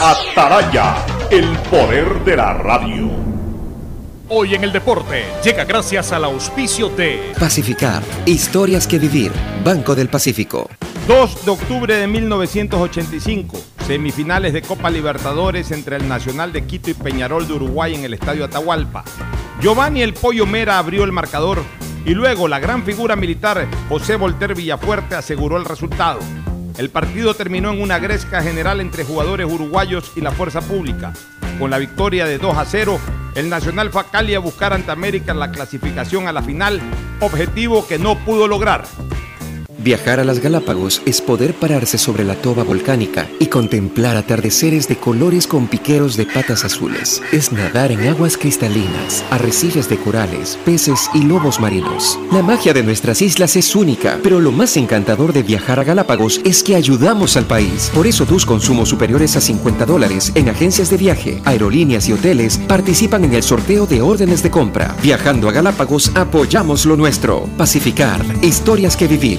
Ataraya, el poder de la radio. Hoy en el deporte llega gracias al auspicio de Pacificar, historias que vivir, Banco del Pacífico. 2 de octubre de 1985, semifinales de Copa Libertadores entre el Nacional de Quito y Peñarol de Uruguay en el Estadio Atahualpa. Giovanni El Pollo Mera abrió el marcador y luego la gran figura militar José Volter Villafuerte aseguró el resultado. El partido terminó en una gresca general entre jugadores uruguayos y la fuerza pública. Con la victoria de 2 a 0, el Nacional fue a Cali a buscar ante América la clasificación a la final, objetivo que no pudo lograr. Viajar a las Galápagos es poder pararse sobre la toba volcánica y contemplar atardeceres de colores con piqueros de patas azules. Es nadar en aguas cristalinas, arrecifes de corales, peces y lobos marinos. La magia de nuestras islas es única, pero lo más encantador de viajar a Galápagos es que ayudamos al país. Por eso tus consumos superiores a 50 dólares en agencias de viaje, aerolíneas y hoteles participan en el sorteo de órdenes de compra. Viajando a Galápagos apoyamos lo nuestro. Pacificar, historias que vivir.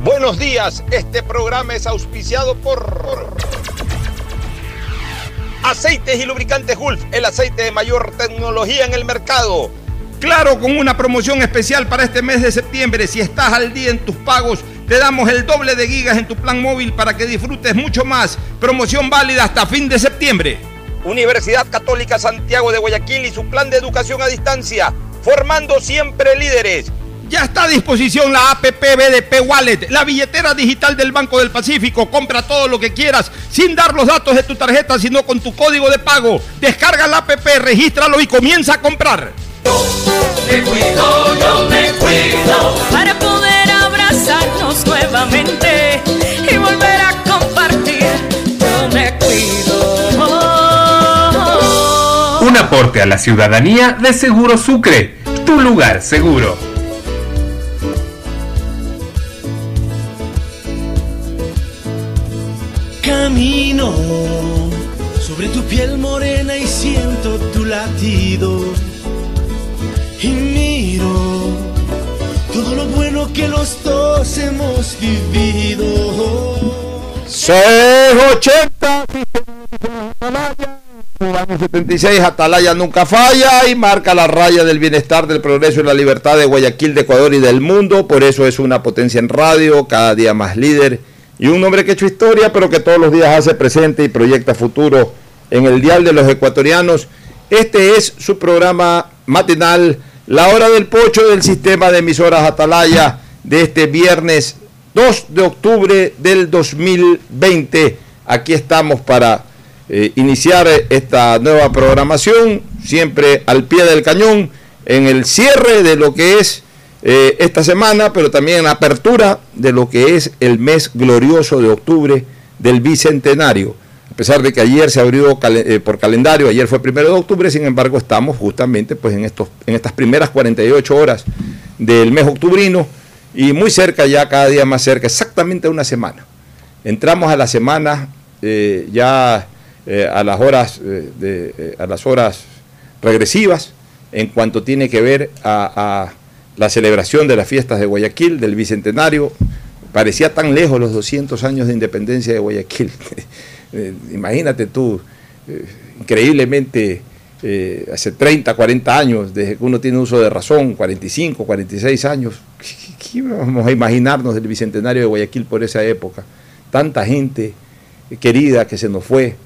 Buenos días, este programa es auspiciado por Aceites y Lubricantes Gulf, el aceite de mayor tecnología en el mercado. Claro, con una promoción especial para este mes de septiembre, si estás al día en tus pagos, te damos el doble de gigas en tu plan móvil para que disfrutes mucho más. Promoción válida hasta fin de septiembre. Universidad Católica Santiago de Guayaquil y su plan de educación a distancia, formando siempre líderes. Ya está a disposición la APP BDP Wallet, la billetera digital del Banco del Pacífico. Compra todo lo que quieras sin dar los datos de tu tarjeta, sino con tu código de pago. Descarga la APP, regístralo y comienza a comprar. Me cuido, yo me cuido. Para poder abrazarnos nuevamente y volver a compartir, yo me cuido. Un aporte a la ciudadanía de Seguro Sucre, tu lugar seguro. Camino sobre tu piel morena y siento tu latido. Y miro todo lo bueno que los dos hemos vivido. 680 año 76 Atalaya nunca falla y marca la raya del bienestar, del progreso y la libertad de Guayaquil, de Ecuador y del mundo. Por eso es una potencia en radio, cada día más líder y un hombre que ha hecho historia, pero que todos los días hace presente y proyecta futuro en el dial de los ecuatorianos. Este es su programa matinal, la hora del pocho del sistema de emisoras Atalaya de este viernes 2 de octubre del 2020. Aquí estamos para eh, iniciar esta nueva programación, siempre al pie del cañón, en el cierre de lo que es eh, esta semana, pero también en la apertura de lo que es el mes glorioso de octubre del Bicentenario. A pesar de que ayer se abrió eh, por calendario, ayer fue primero de octubre, sin embargo estamos justamente pues, en, estos, en estas primeras 48 horas del mes octubrino y muy cerca ya, cada día más cerca, exactamente una semana. Entramos a la semana eh, ya a, las horas, de, a las horas regresivas en cuanto tiene que ver a la celebración de las fiestas de Guayaquil, del Bicentenario. Parecía tan lejos los 200 años de independencia de Guayaquil. Eh, imagínate tú, eh, increíblemente, eh, hace 30, 40 años, desde que uno tiene uso de razón, 45, 46 años, ¿qué, vamos a imaginarnos del Bicentenario de Guayaquil por esa época? Tanta gente querida que se nos fue,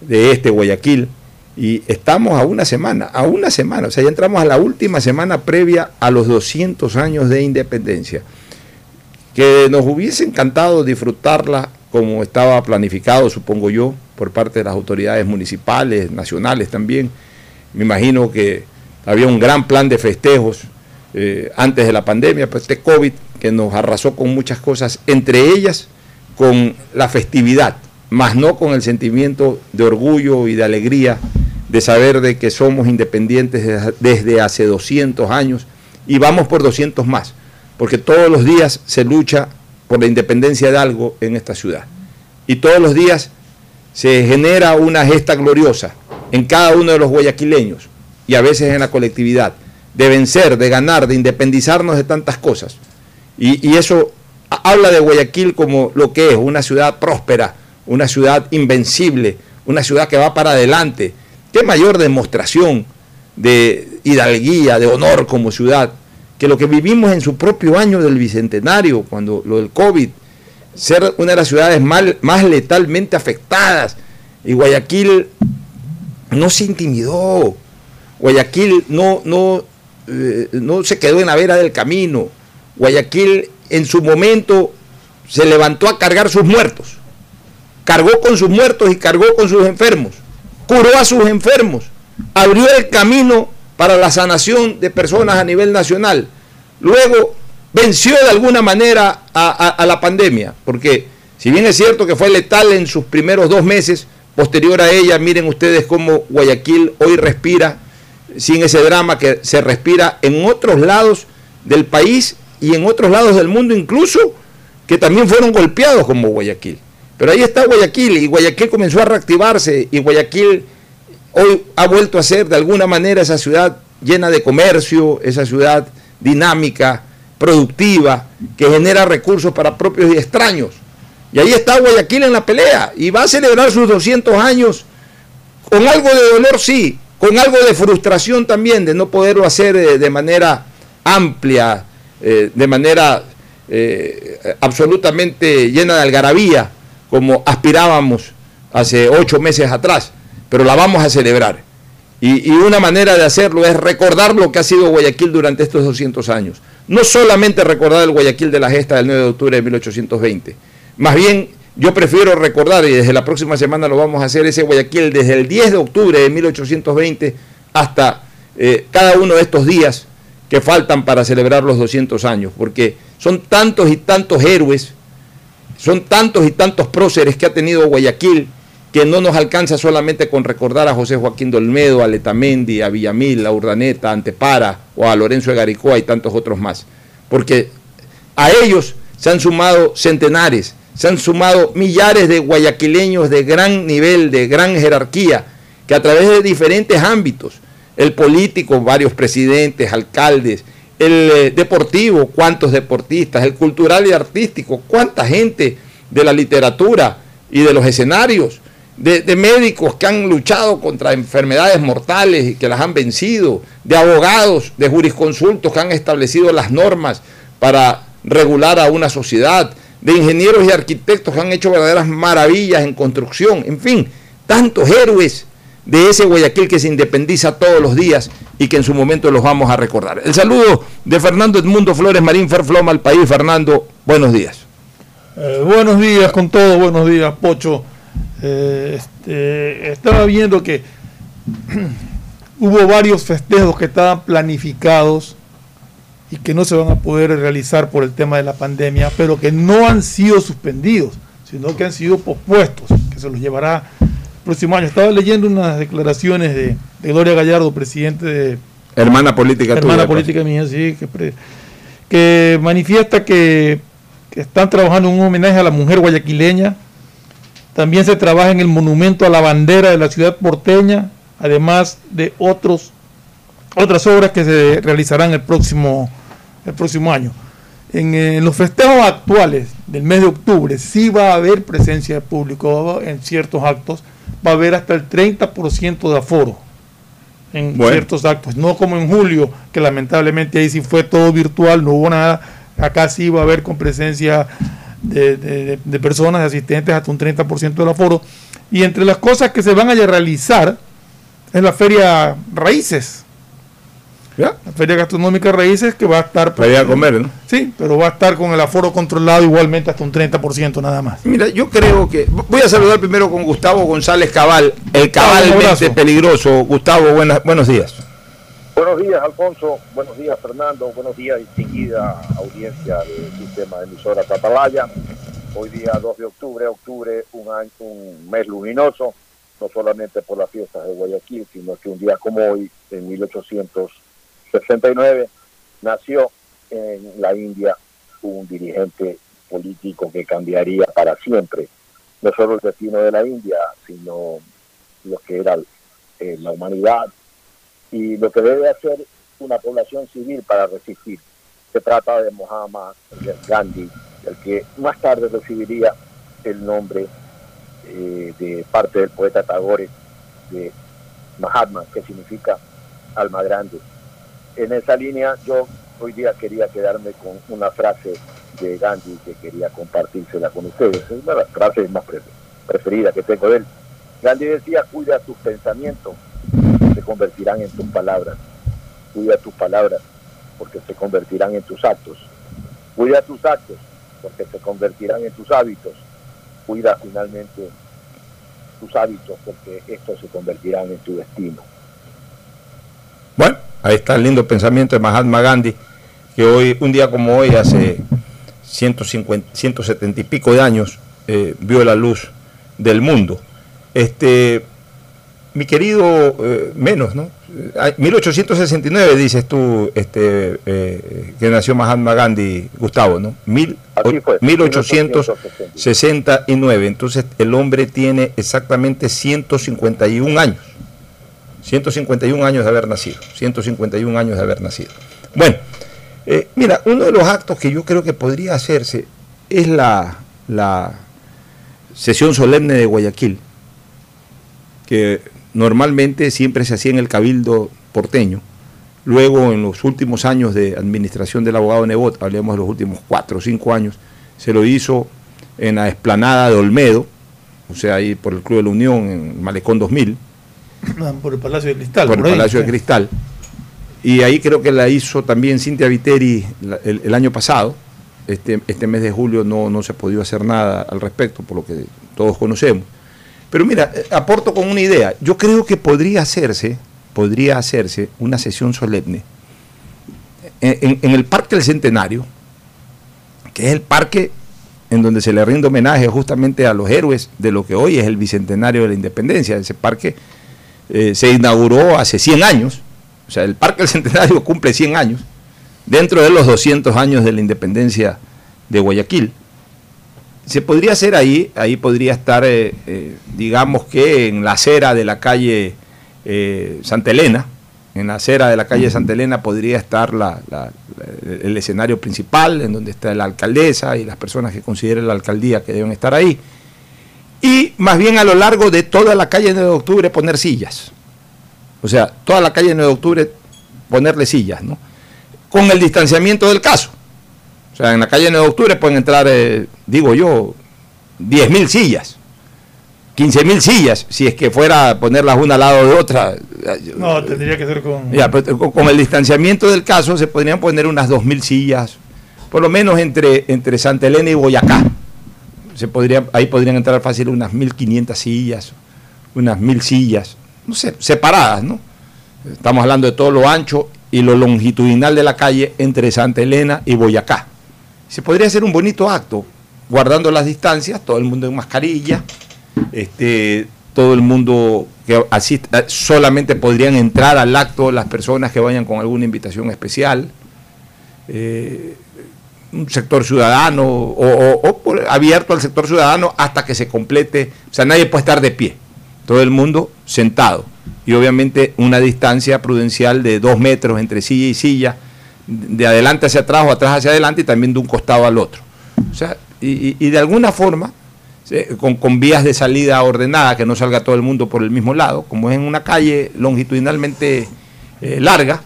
de este Guayaquil. Y estamos a una semana, a una semana, o sea, ya entramos a la última semana previa a los 200 años de independencia. Que nos hubiese encantado disfrutarla como estaba planificado, supongo yo, por parte de las autoridades municipales, nacionales también. Me imagino que había un gran plan de festejos eh, antes de la pandemia, pues este COVID que nos arrasó con muchas cosas, entre ellas con la festividad, más no con el sentimiento de orgullo y de alegría de saber de que somos independientes desde hace 200 años y vamos por 200 más, porque todos los días se lucha por la independencia de algo en esta ciudad. Y todos los días se genera una gesta gloriosa en cada uno de los guayaquileños y a veces en la colectividad, de vencer, de ganar, de independizarnos de tantas cosas. Y, y eso habla de Guayaquil como lo que es, una ciudad próspera, una ciudad invencible, una ciudad que va para adelante. ¿Qué mayor demostración de hidalguía, de honor como ciudad, que lo que vivimos en su propio año del Bicentenario, cuando lo del COVID, ser una de las ciudades más, letalmente afectadas, y Guayaquil no se intimidó, Guayaquil no, no, eh, no se quedó en la vera del camino, Guayaquil en su momento se levantó a cargar sus muertos, cargó con sus muertos y cargó con sus enfermos, curó a sus enfermos, abrió el camino para la sanación de personas a nivel nacional. Luego venció de alguna manera a, a, la pandemia, porque si bien es cierto que fue letal en sus primeros dos meses, posterior a ella, miren ustedes cómo Guayaquil hoy respira sin ese drama que se respira en otros lados del país y en otros lados del mundo incluso, que también fueron golpeados como Guayaquil. Pero ahí está Guayaquil y Guayaquil comenzó a reactivarse y Guayaquil hoy ha vuelto a ser de alguna manera esa ciudad llena de comercio, esa ciudad dinámica, productiva, que genera recursos para propios y extraños. Y ahí está Guayaquil en la pelea y va a celebrar sus 200 años con algo de dolor, sí, con algo de frustración también, de no poderlo hacer eh, de manera amplia, eh, de manera eh, absolutamente llena de algarabía, como aspirábamos hace ocho meses atrás, pero la vamos a celebrar. Y, una manera de hacerlo es recordar lo que ha sido Guayaquil durante estos 200 años. No solamente recordar el Guayaquil de la gesta del 9 de octubre de 1820, más bien yo prefiero recordar, y desde la próxima semana lo vamos a hacer, ese Guayaquil desde el 10 de octubre de 1820 hasta eh, cada uno de estos días que faltan para celebrar los 200 años, porque son tantos y tantos héroes, son tantos y tantos próceres que ha tenido Guayaquil, que no nos alcanza solamente con recordar a José Joaquín Dolmedo, a Letamendi, a Villamil, a Urdaneta, a Antepara o a Lorenzo de Garicoa y tantos otros más, porque a ellos se han sumado centenares, se han sumado millares de guayaquileños de gran nivel, de gran jerarquía, que a través de diferentes ámbitos, el político, varios presidentes, alcaldes, el eh, deportivo, cuántos deportistas, el cultural y artístico, cuánta gente de la literatura y de los escenarios, de, de, médicos que han luchado contra enfermedades mortales y que las han vencido, de abogados, de jurisconsultos que han establecido las normas para regular a una sociedad, de ingenieros y arquitectos que han hecho verdaderas maravillas en construcción, en fin, tantos héroes de ese Guayaquil que se independiza todos los días y que en su momento los vamos a recordar. El saludo de Fernando Edmundo Flores Marín Ferfloma al país. Fernando, buenos días. Eh, buenos días con todo, buenos días, Pocho. Eh, este, estaba viendo que hubo varios festejos que estaban planificados y que no se van a poder realizar por el tema de la pandemia, pero que no han sido suspendidos, sino que han sido pospuestos, que se los llevará próximo año. Estaba leyendo unas declaraciones de, Gloria Gallardo, presidente de... Hermana política Hermana tuya, política pues. mía, sí, que, que manifiesta que, que, están trabajando en un homenaje a la mujer guayaquileña. También se trabaja en el monumento a la bandera de la ciudad porteña, además de otros, otras obras que se realizarán el próximo, el próximo año. En, en, los festejos actuales del mes de octubre sí va a haber presencia de público en ciertos actos, va a haber hasta el 30% de aforo en bueno. ciertos actos, no como en julio, que lamentablemente ahí sí fue todo virtual, no hubo nada, acá sí va a haber con presencia de, de, de personas, de asistentes, hasta un 30% del aforo. Y entre las cosas que se van a realizar es la feria Raíces. La feria gastronómica Raíces que va a estar... Para ir a comer, ¿no? Sí, pero va a estar con el aforo controlado igualmente hasta un 30% nada más. Mira, yo creo que... Voy a saludar primero con Gustavo González Cabal, el cabalmente peligroso. Gustavo, buenas, buenos días. Buenos días, Alfonso. Buenos días, Fernando. Buenos días, distinguida audiencia del sistema de emisora Catalaya. Hoy día 2 de octubre, octubre, un, año, un mes luminoso, no solamente por las fiestas de Guayaquil, sino que un día como hoy, en 1869, nació en la India un dirigente político que cambiaría para siempre no solo el destino de la India, sino lo que era eh, la humanidad y lo que debe hacer una población civil para resistir. Se trata de Muhammad Gandhi, el que más tarde recibiría el nombre eh, de parte del poeta Tagore de Mahatma, que significa alma grande. En esa línea yo hoy día quería quedarme con una frase de Gandhi que quería compartírsela con ustedes. Es una de las frases más preferidas que tengo de él. Gandhi decía, cuida tus pensamientos, se convertirán en tus palabras. Cuida tus palabras, porque se convertirán en tus actos. Cuida tus actos, porque se convertirán en tus hábitos. Cuida finalmente tus hábitos, porque estos se convertirán en tu destino. Ahí está el lindo pensamiento de Mahatma Gandhi, que hoy, un día como hoy, hace 150, 170 y pico de años, eh, vio la luz del mundo. Este, mi querido, eh, menos, ¿no? 1869 dices tú este, eh, que nació Mahatma Gandhi, Gustavo, ¿no? Mil, 1869. Entonces el hombre tiene exactamente 151 años. 151 años de haber nacido. 151 años de haber nacido. Bueno, eh, mira, uno de los actos que yo creo que podría hacerse es la, sesión solemne de Guayaquil, que normalmente siempre se hacía en el Cabildo porteño. Luego, en los últimos años de administración del abogado Nebot, hablemos de los últimos cuatro o cinco años, se lo hizo en la esplanada de Olmedo, o sea, ahí por el Club de la Unión, en Malecón 2000. Ah, por el Palacio de Cristal. Por, el Palacio de Cristal. Y ahí creo que la hizo también Cintia Viteri el, año pasado. Este, este mes de julio no, no se ha podido hacer nada al respecto, por lo que todos conocemos. Pero mira, eh, aporto con una idea. Yo creo que podría hacerse, podría hacerse una sesión solemne en, el Parque del Centenario, que es el parque en donde se le rinde homenaje justamente a los héroes de lo que hoy es el Bicentenario de la Independencia. Ese parque eh, se inauguró hace 100 años, o sea, el Parque del Centenario cumple 100 años, dentro de los 200 años de la independencia de Guayaquil se podría hacer ahí, ahí podría estar, eh, eh, digamos que en la acera de la calle Santa Elena, en la acera de la calle Santa Elena podría estar el escenario principal, en donde está la alcaldesa y las personas que consideren la alcaldía que deben estar ahí. Y más bien a lo largo de toda la calle 9 de octubre poner sillas. O sea, toda la calle 9 de octubre ponerle sillas, ¿no? Con el distanciamiento del caso. O sea, en la calle 9 de octubre pueden entrar, eh, digo yo, 10.000 sillas, 15.000 sillas, si es que fuera a ponerlas una al lado de otra. No, tendría que ser con... Ya, con, el distanciamiento del caso se podrían poner unas 2.000 sillas, por lo menos entre, entre Santa Elena y Boyacá. Se podría, ahí podrían entrar fácil unas 1.500 sillas, unas 1.000 sillas, no sé, separadas, ¿no? Estamos hablando de todo lo ancho y lo longitudinal de la calle entre Santa Elena y Boyacá se podría hacer un bonito acto, guardando las distancias, todo el mundo en mascarilla, este, todo el mundo que asista, solamente podrían entrar al acto las personas que vayan con alguna invitación especial, eh, un sector ciudadano o, abierto al sector ciudadano hasta que se complete, o sea, nadie puede estar de pie, todo el mundo sentado y obviamente una distancia prudencial de dos metros entre silla y silla de adelante hacia atrás o atrás hacia adelante y también de un costado al otro. O sea, y, de alguna forma, con, vías de salida ordenada, que no salga todo el mundo por el mismo lado, como es en una calle longitudinalmente eh, larga,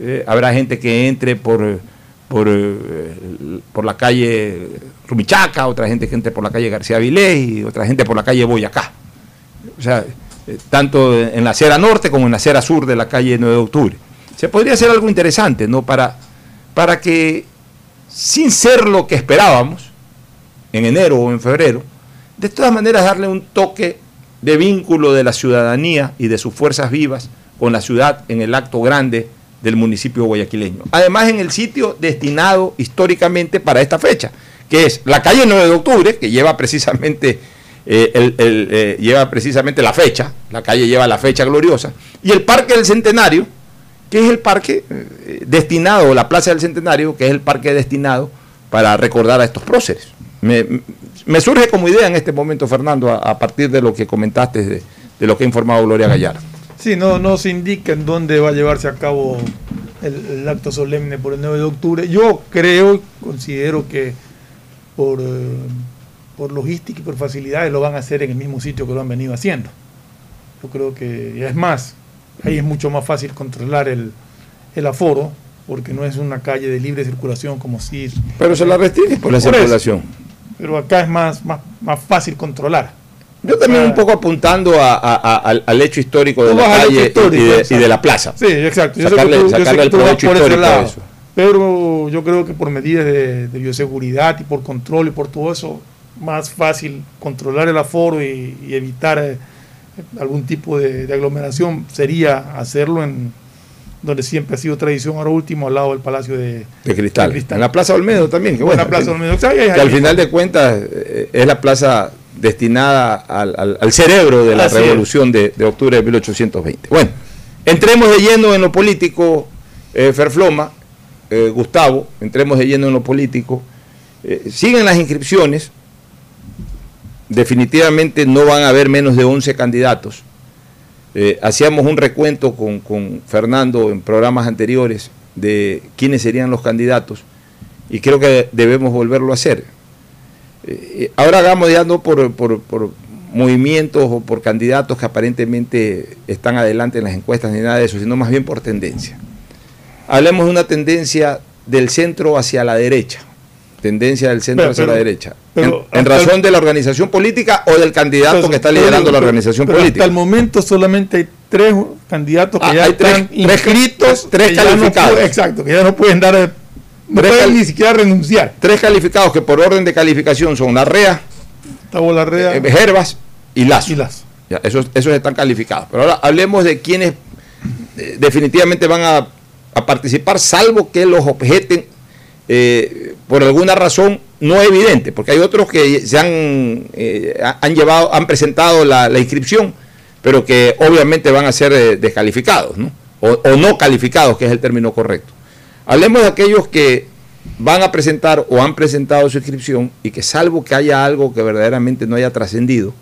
eh, habrá gente que entre por, por, eh, por, la calle Rumichaca, otra gente que por la calle García Vilés y otra gente por la calle Boyacá. o sea, eh, tanto en la acera norte como en la acera sur de la calle 9 de octubre. Se podría hacer algo interesante, ¿no? Para, para que, sin ser lo que esperábamos, en enero o en febrero, de todas maneras darle un toque de vínculo de la ciudadanía y de sus fuerzas vivas con la ciudad en el acto grande del municipio guayaquileño. Además, en el sitio destinado históricamente para esta fecha, que es la calle 9 de octubre, que lleva precisamente, eh, el, eh, lleva precisamente la fecha, la calle lleva la fecha gloriosa, y el Parque del Centenario, que es el parque eh, destinado, la Plaza del Centenario, que es el parque destinado para recordar a estos próceres. Me, surge como idea en este momento, Fernando, a, partir de lo que comentaste, de, lo que ha informado Gloria Gallardo. Sí, no, no se indica en dónde va a llevarse a cabo el, acto solemne por el 9 de octubre. Yo creo, considero que por, eh, por logística y por facilidades lo van a hacer en el mismo sitio que lo han venido haciendo. Yo creo que, es más, ahí es mucho más fácil controlar el, el aforo, porque no es una calle de libre circulación como si... Pero se la restringe por la circulación. pero acá es más, más, más fácil controlar. Yo también un poco apuntando al, hecho histórico de la calle y, de, la plaza. Sí, exacto. sacarle, el provecho histórico a eso. Pero yo creo que por medidas de, bioseguridad y por control y por todo eso, más fácil controlar el aforo y, evitar eh, algún tipo de, aglomeración sería hacerlo en donde siempre ha sido tradición, ahora último, al lado del Palacio de, Cristal. En la Plaza Olmedo también. Que, bueno, plaza Olmedo. que al final de cuentas eh, es la plaza destinada al, cerebro de la revolución de, octubre de 1820. Bueno, entremos de lleno en lo político, eh, Ferfloma, eh, Gustavo, entremos de lleno en lo político. Eh, siguen las inscripciones, definitivamente no van a haber menos de 11 candidatos. hacíamos un recuento con, con Fernando en programas anteriores de quiénes serían los candidatos y creo que debemos volverlo a hacer eh, ahora hagamos ya no por, movimientos o por candidatos que aparentemente están adelante en las encuestas ni nada de eso, sino más bien por tendencia. Hablemos de una tendencia del centro hacia la derecha, tendencia del centro hacia la derecha, en, razón de la organización política o del candidato que está liderando la organización política. Hasta el momento solamente hay tres candidatos que ah, ya están inscritos, tres calificados. exacto, que ya no pueden dar no pueden ni siquiera renunciar. Tres calificados que por orden de calificación son Larrea, Larrea, eh, Gervas y Lazo. esos, están calificados. Pero ahora hablemos de quienes eh, definitivamente van a, participar, salvo que los objeten eh, por alguna razón no evidente, porque hay otros que se han, han llevado, han presentado la, inscripción, pero que obviamente van a ser descalificados, o no calificados, que es el término correcto. Hablemos de aquellos que van a presentar o han presentado su inscripción y que salvo que haya algo que verdaderamente no haya trascendido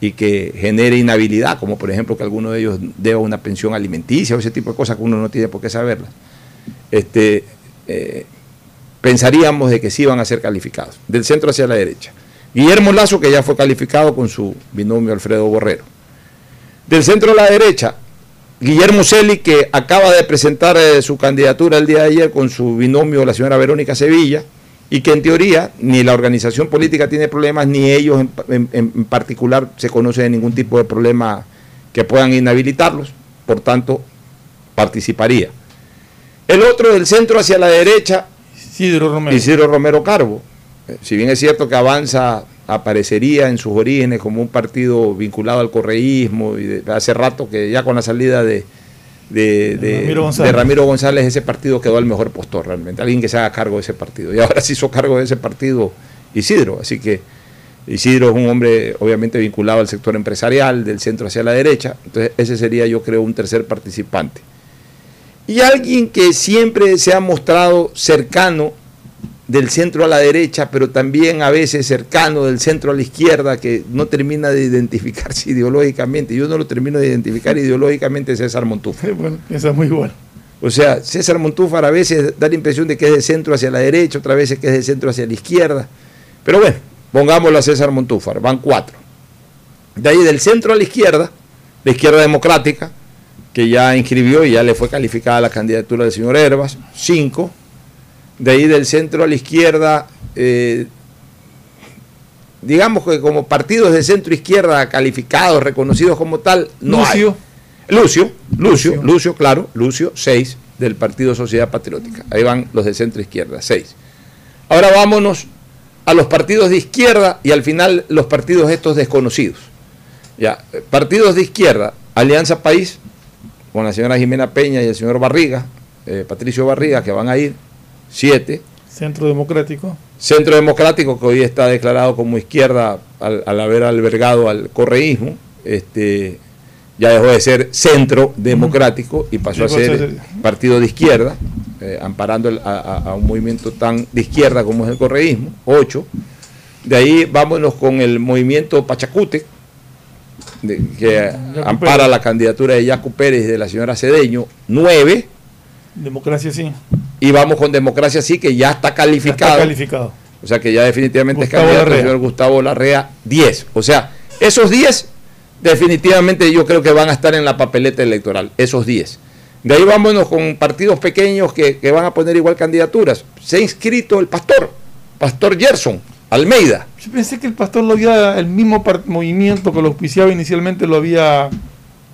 y que genere inhabilidad, como por ejemplo que alguno de ellos deba una pensión alimenticia o ese tipo de cosas que uno no tiene por qué saberlas, este, eh, pensaríamos de que sí van a ser calificados, del centro hacia la derecha. Guillermo Lazo, que ya fue calificado con su binomio Alfredo Borrero. Del centro a la derecha, Guillermo Celi, que acaba de presentar eh, su candidatura el día de ayer con su binomio, la señora Verónica Sevilla, y que en teoría ni la organización política tiene problemas, ni ellos en, particular se conoce de ningún tipo de problema que puedan inhabilitarlos, por tanto, participaría. El otro del centro hacia la derecha, Isidro Romero, Isidro Romero Carbo. Eh, si bien es cierto que avanza aparecería en sus orígenes como un partido vinculado al correísmo y hace rato que ya con la salida de, de, Ramiro González. ese partido quedó al mejor postor realmente, alguien que se haga cargo de ese partido. Y ahora se hizo cargo de ese partido Isidro, así que Isidro es un hombre obviamente vinculado al sector empresarial, del centro hacia la derecha, entonces ese sería yo creo un tercer participante. Y alguien que siempre se ha mostrado cercano del centro a la derecha, pero también a veces cercano del centro a la izquierda, que no termina de identificarse ideológicamente. Yo no lo termino de identificar ideológicamente César Montúfar. Bueno, eso es muy bueno. O sea, César Montúfar a veces da la impresión de que es de centro hacia la derecha, otra vez que es de centro hacia la izquierda. Pero bueno, pongámoslo a César Montúfar, van cuatro. De ahí del centro a la izquierda, la izquierda democrática, que ya inscribió y ya le fue calificada la candidatura del señor Herbas, cinco de ahí del centro a la izquierda, eh, digamos que como partidos de centro izquierda calificados, reconocidos como tal, no Lucio. hay. Lucio, Lucio, Lucio, claro, Lucio, seis del Partido Sociedad Patriótica. Ahí van los de centro izquierda, seis. Ahora vámonos a los partidos de izquierda y al final los partidos estos desconocidos. Ya, partidos de izquierda, Alianza País, con la señora Jimena Peña y el señor Barriga, eh, Patricio Barriga, que van a ir, siete. Centro Democrático. Centro Democrático, que hoy está declarado como izquierda al, al haber albergado al correísmo, este, ya dejó de ser centro democrático y pasó a ser partido de izquierda, eh, amparando el- a, un movimiento tan de izquierda como es el correísmo, ocho. De ahí vámonos con el movimiento Pachacute, de- que ampara Pérez. la candidatura de Yacu Pérez y de la señora Cedeño, nueve. Democracia sí. Y vamos con Democracia Sí, que ya está calificado. Está calificado. O sea que ya definitivamente Gustavo es candidato el señor Gustavo Larrea, 10. O sea, esos 10 definitivamente yo creo que van a estar en la papeleta electoral, esos 10. De ahí vámonos con partidos pequeños que, que van a poner igual candidaturas. Se ha inscrito el pastor, Pastor Gerson Almeida. Yo pensé que el pastor lo había, el mismo movimiento que lo auspiciaba inicialmente lo había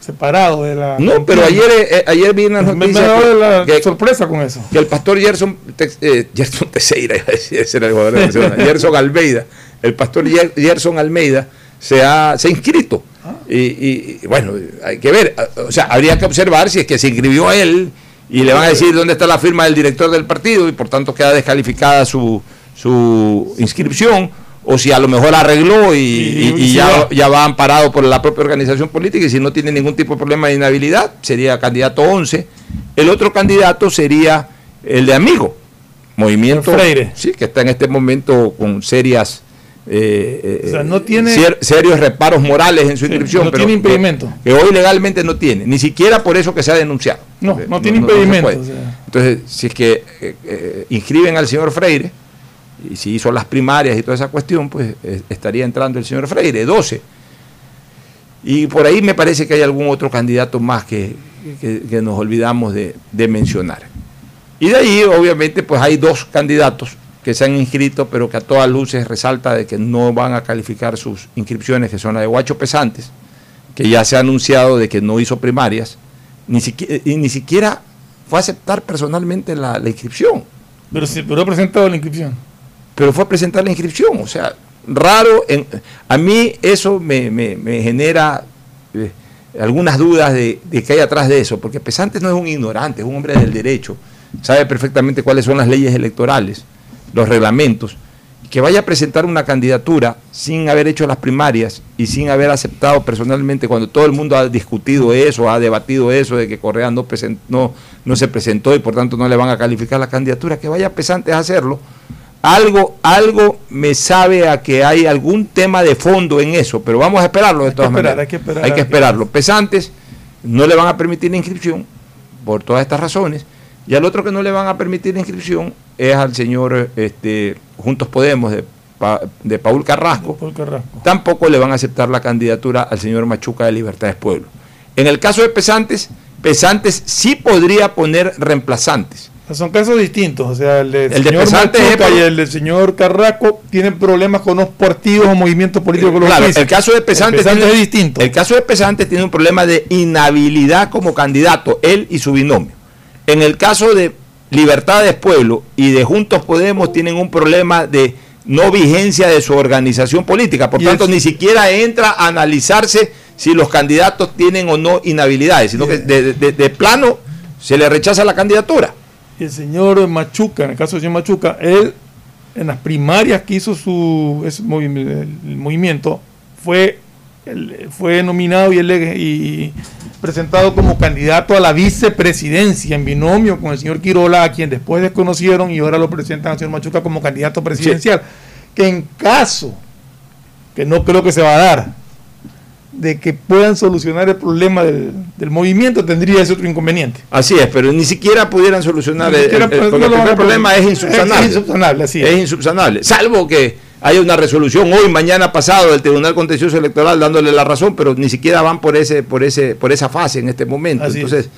separado de la. No, pero ayer, eh, ayer vi una Me- me noticia la que, sorpresa con eso. que el pastor Gerson, eh, Gerson Teixeira, a ese era el jugador de Barcelona, Gerson Almeida, el pastor Ger- Gerson Almeida se ha, se ha inscrito. Y, y- y, bueno, hay que ver, o sea, habría que observar si es que se inscribió él y le van a decir dónde está la firma del director del partido y por tanto queda descalificada su, su inscripción, o si a lo mejor arregló y, y- y y ya, va. ya va amparado por la propia organización política y si no tiene ningún tipo de problema de inhabilidad, sería candidato 11. El otro candidato sería el de Amigo, Movimiento Freire. Sí, que está en este momento con serias... eh, O sea, eh, no tiene- ser- serios reparos morales en su inscripción. no pero tiene impedimento. Que, hoy legalmente no tiene, ni siquiera por eso que se ha denunciado. No, Eh, no tiene impedimento, puede. o sea. Entonces, si es que eh, eh, inscriben al señor Freire, y si hizo las primarias y toda esa cuestión, pues eh, estaría entrando el señor Freire, 12. Y por ahí me parece que hay algún otro candidato más que, nos olvidamos de, mencionar. Y de ahí, obviamente, pues hay dos candidatos que se han inscrito, pero que a todas luces resalta de que no van a calificar sus inscripciones, que son la de Guacho Pesantes, que ya se ha anunciado de que no hizo primarias, ni siquiera, y ni siquiera fue a aceptar personalmente la, la inscripción, Pero sí, pero ha presentado la inscripción. Pero fue a presentar la inscripción. O sea, raro, a mí eso me, genera eh, algunas dudas de, de qué hay atrás de eso, porque Pesantes no es un ignorante, es un hombre del derecho, sabe perfectamente cuáles son las leyes electorales, los reglamentos, que vaya a presentar una candidatura sin haber hecho las primarias y sin haber aceptado personalmente, cuando todo el mundo ha discutido eso, ha debatido eso, de que Correa no, presen- no, no se presentó y por tanto no le van a calificar la candidatura, que vaya Pesantes a hacerlo. Algo, algo me sabe a que hay algún tema de fondo en eso, pero vamos a esperarlo de todas esperar, maneras. hay que esperar Hay a que que- esperarlo. Pesantes no le van a permitir la inscripción por todas estas razones. Y al otro que no le van a permitir la inscripción es al señor este, Juntos Podemos de, de Paul Carrasco. Paul Carrasco. Tampoco le van a aceptar la candidatura al señor Machuca de Libertades Pueblo. En el caso de Pesantes, Pesantes sí podría poner reemplazantes. Son casos distintos, o sea, el, El señor Machuca y el del señor Carrasco tienen problemas con los partidos o movimientos políticos los Claro, el caso de Pesantes, El Pesantes tiene, es distinto. El caso de Pesantes tiene un problema de inhabilidad como candidato, él y su binomio. En el caso de Libertades Pueblo y de Juntos Podemos tienen un problema de no vigencia de su organización política. Por tanto, ni siquiera entra a analizarse si los candidatos tienen o no inhabilidades, sino que de, de- de plano se le rechaza la candidatura. El señor Machuca, en el caso del señor Machuca, él en las primarias que hizo su ese movi- el movimiento fue, fue nominado y presentado como candidato a la vicepresidencia en binomio con el señor Quirola, a quien después desconocieron y ahora lo presentan al señor Machuca como candidato presidencial. Que en caso, que no creo que se va a dar, de que puedan solucionar el problema del, del movimiento, tendría ese otro inconveniente. Así es, pero ni siquiera pudieran solucionar Ni el, siquiera, el- el- no problema es insubsanable. Es insubsanable, así es. es insubsanable. Salvo que haya una resolución hoy, mañana pasado del Tribunal Contencioso Electoral dándole la razón, pero ni siquiera van por ese, por ese, por esa fase en este momento. Así. Entonces,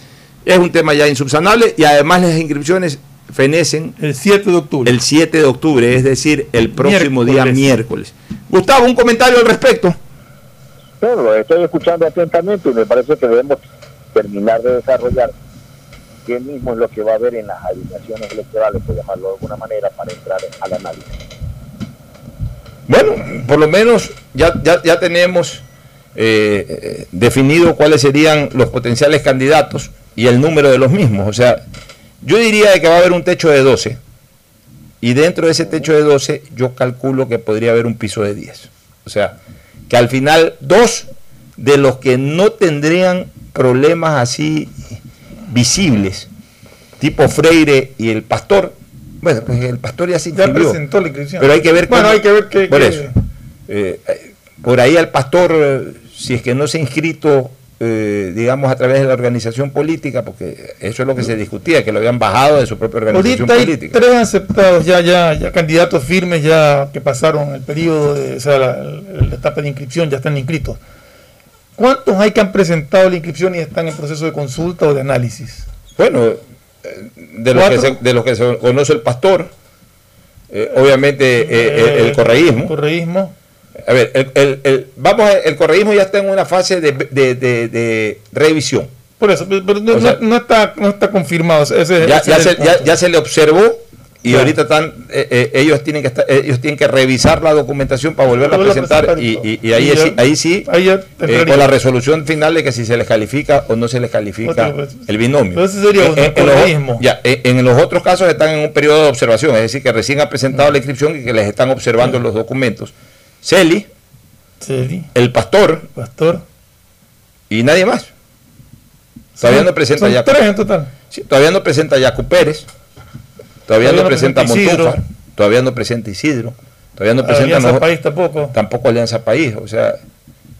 es un tema ya insubsanable y además las inscripciones fenecen el 7 de octubre. El 7 de octubre, es decir, el próximo día miércoles. Gustavo, un comentario al respecto. Lo estoy escuchando atentamente y me parece que debemos terminar de desarrollar qué mismo es lo que va a haber en las alineaciones electorales, por llamarlo de alguna manera, para entrar al análisis. Bueno, por lo menos ya, ya, ya tenemos eh, definido cuáles serían los potenciales candidatos y el número de los mismos. O sea, yo diría que va a haber un techo de 12 y dentro de ese techo de 12 yo calculo que podría haber un piso de 10. O sea, que al final dos de los que no tendrían problemas así visibles, tipo Freire y el pastor, bueno, pues el pastor ya se inscribió. presentó la inscripción. Pero hay que ver Bueno, cómo- hay que ver qué. por qué- eso. Eh, eh, por ahí al pastor, eh, si es que no se ha inscrito, eh, digamos, a través de la organización política, porque eso es lo que se discutía, que lo habían bajado de su propia organización Ahorita hay política. tres aceptados, ya, ya, ya candidatos firmes, ya que pasaron el periodo, de, o sea, la, la etapa de inscripción, ya están inscritos. ¿Cuántos hay que han presentado la inscripción y están en proceso de consulta o de análisis? Bueno, eh, de los, que se, de los que se conoce el pastor, eh, obviamente eh, el, el correísmo. correísmo. A ver, el, el- el- vamos, a- el correísmo ya está en una fase de, de- de- de revisión. Por eso, pero no, sea, no- no está, no está confirmado. Ese, ya, ese ya es se, ya- ya se le observó y Claro. ahorita están eh, eh, ellos tienen que estar- ellos tienen que revisar la documentación para volverla a presentar presentar y y, ahí, Y ya- sí, ahí sí ahí eh, con la resolución final de que si se les califica o no se les califica pues, el binomio. ese sería En- un en- en los- ya, en, en los otros casos están en un periodo de observación, es decir, que recién ha presentado la inscripción y que les están observando los documentos. Celi, Celi, el pastor pastor. y nadie más. Todavía Son- no presenta ya. tres en total. Sí, todavía no presenta Yacu Pérez, todavía, Todavía no no presenta presenta. Montúfar, todavía no presenta Isidro, todavía no presenta Alianza no- País tampoco. tampoco Alianza País, o sea,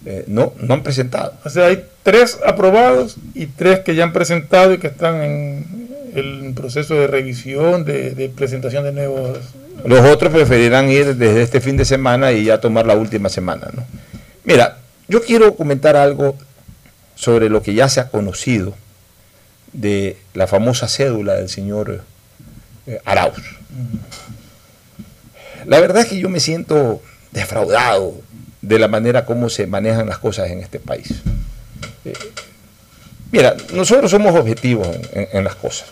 eh, no, no han presentado. O sea, hay tres aprobados y tres que ya han presentado y que están en el proceso de revisión, de, de presentación de nuevos. Los otros preferirán ir desde este fin de semana y ya tomar la última semana. ¿no? Mira, yo quiero comentar algo sobre lo que ya se ha conocido de la famosa cédula del señor eh, Arauz. La verdad es que yo me siento defraudado de la manera como se manejan las cosas en este país. Eh, mira, nosotros somos objetivos en, las cosas.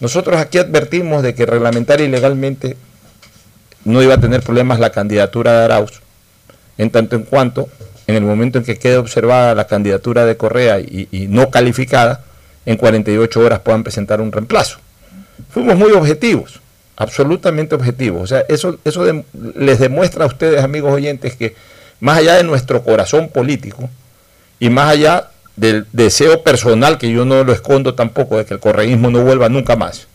Nosotros aquí advertimos de que reglamentaria y legalmente no iba a tener problemas la candidatura de Arauz, en tanto en cuanto, en el momento en que quede observada la candidatura de Correa y, no calificada, en 48 horas puedan presentar un reemplazo. Fuimos muy objetivos, absolutamente objetivos. O sea, eso, eso les demuestra a ustedes, amigos oyentes, que más allá de nuestro corazón político y más allá del deseo personal, que yo no lo escondo tampoco, de que el correísmo no vuelva nunca más,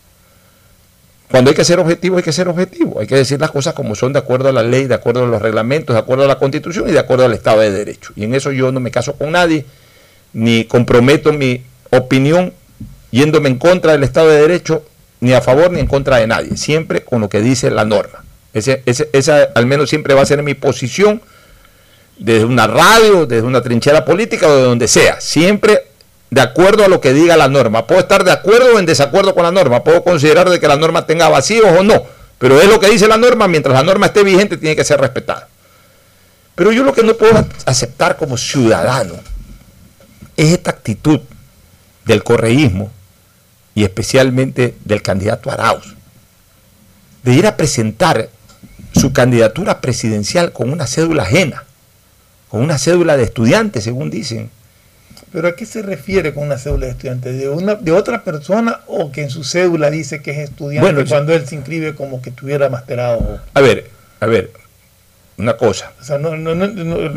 cuando hay que ser objetivo, hay que ser objetivo. Hay que decir las cosas como son, de acuerdo a la ley, de acuerdo a los reglamentos, de acuerdo a la constitución y de acuerdo al Estado de Derecho. Y en eso yo no me caso con nadie, ni comprometo mi opinión yéndome en contra del Estado de Derecho, ni a favor ni en contra de nadie. Siempre con lo que dice la norma. Ese- ese- esa al menos siempre va a ser mi posición desde una radio, desde una trinchera política o de donde sea. Siempre de acuerdo a lo que diga la norma. Puedo estar de acuerdo o en desacuerdo con la norma. Puedo considerar de que la norma tenga vacíos o no. Pero es lo que dice la norma. Mientras la norma esté vigente, tiene que ser respetada. Pero yo lo que no puedo aceptar como ciudadano es esta actitud del correísmo y especialmente del candidato Arauz de ir a presentar su candidatura presidencial con una cédula ajena, con una cédula de estudiante, según dicen. ¿Pero a qué se refiere con una cédula de estudiante? ¿De, una, ¿De otra persona o que en su cédula dice que es estudiante Bueno, cuando él se inscribe como que estuviera masterado? A ver, a ver, una cosa. O sea, no, no, no-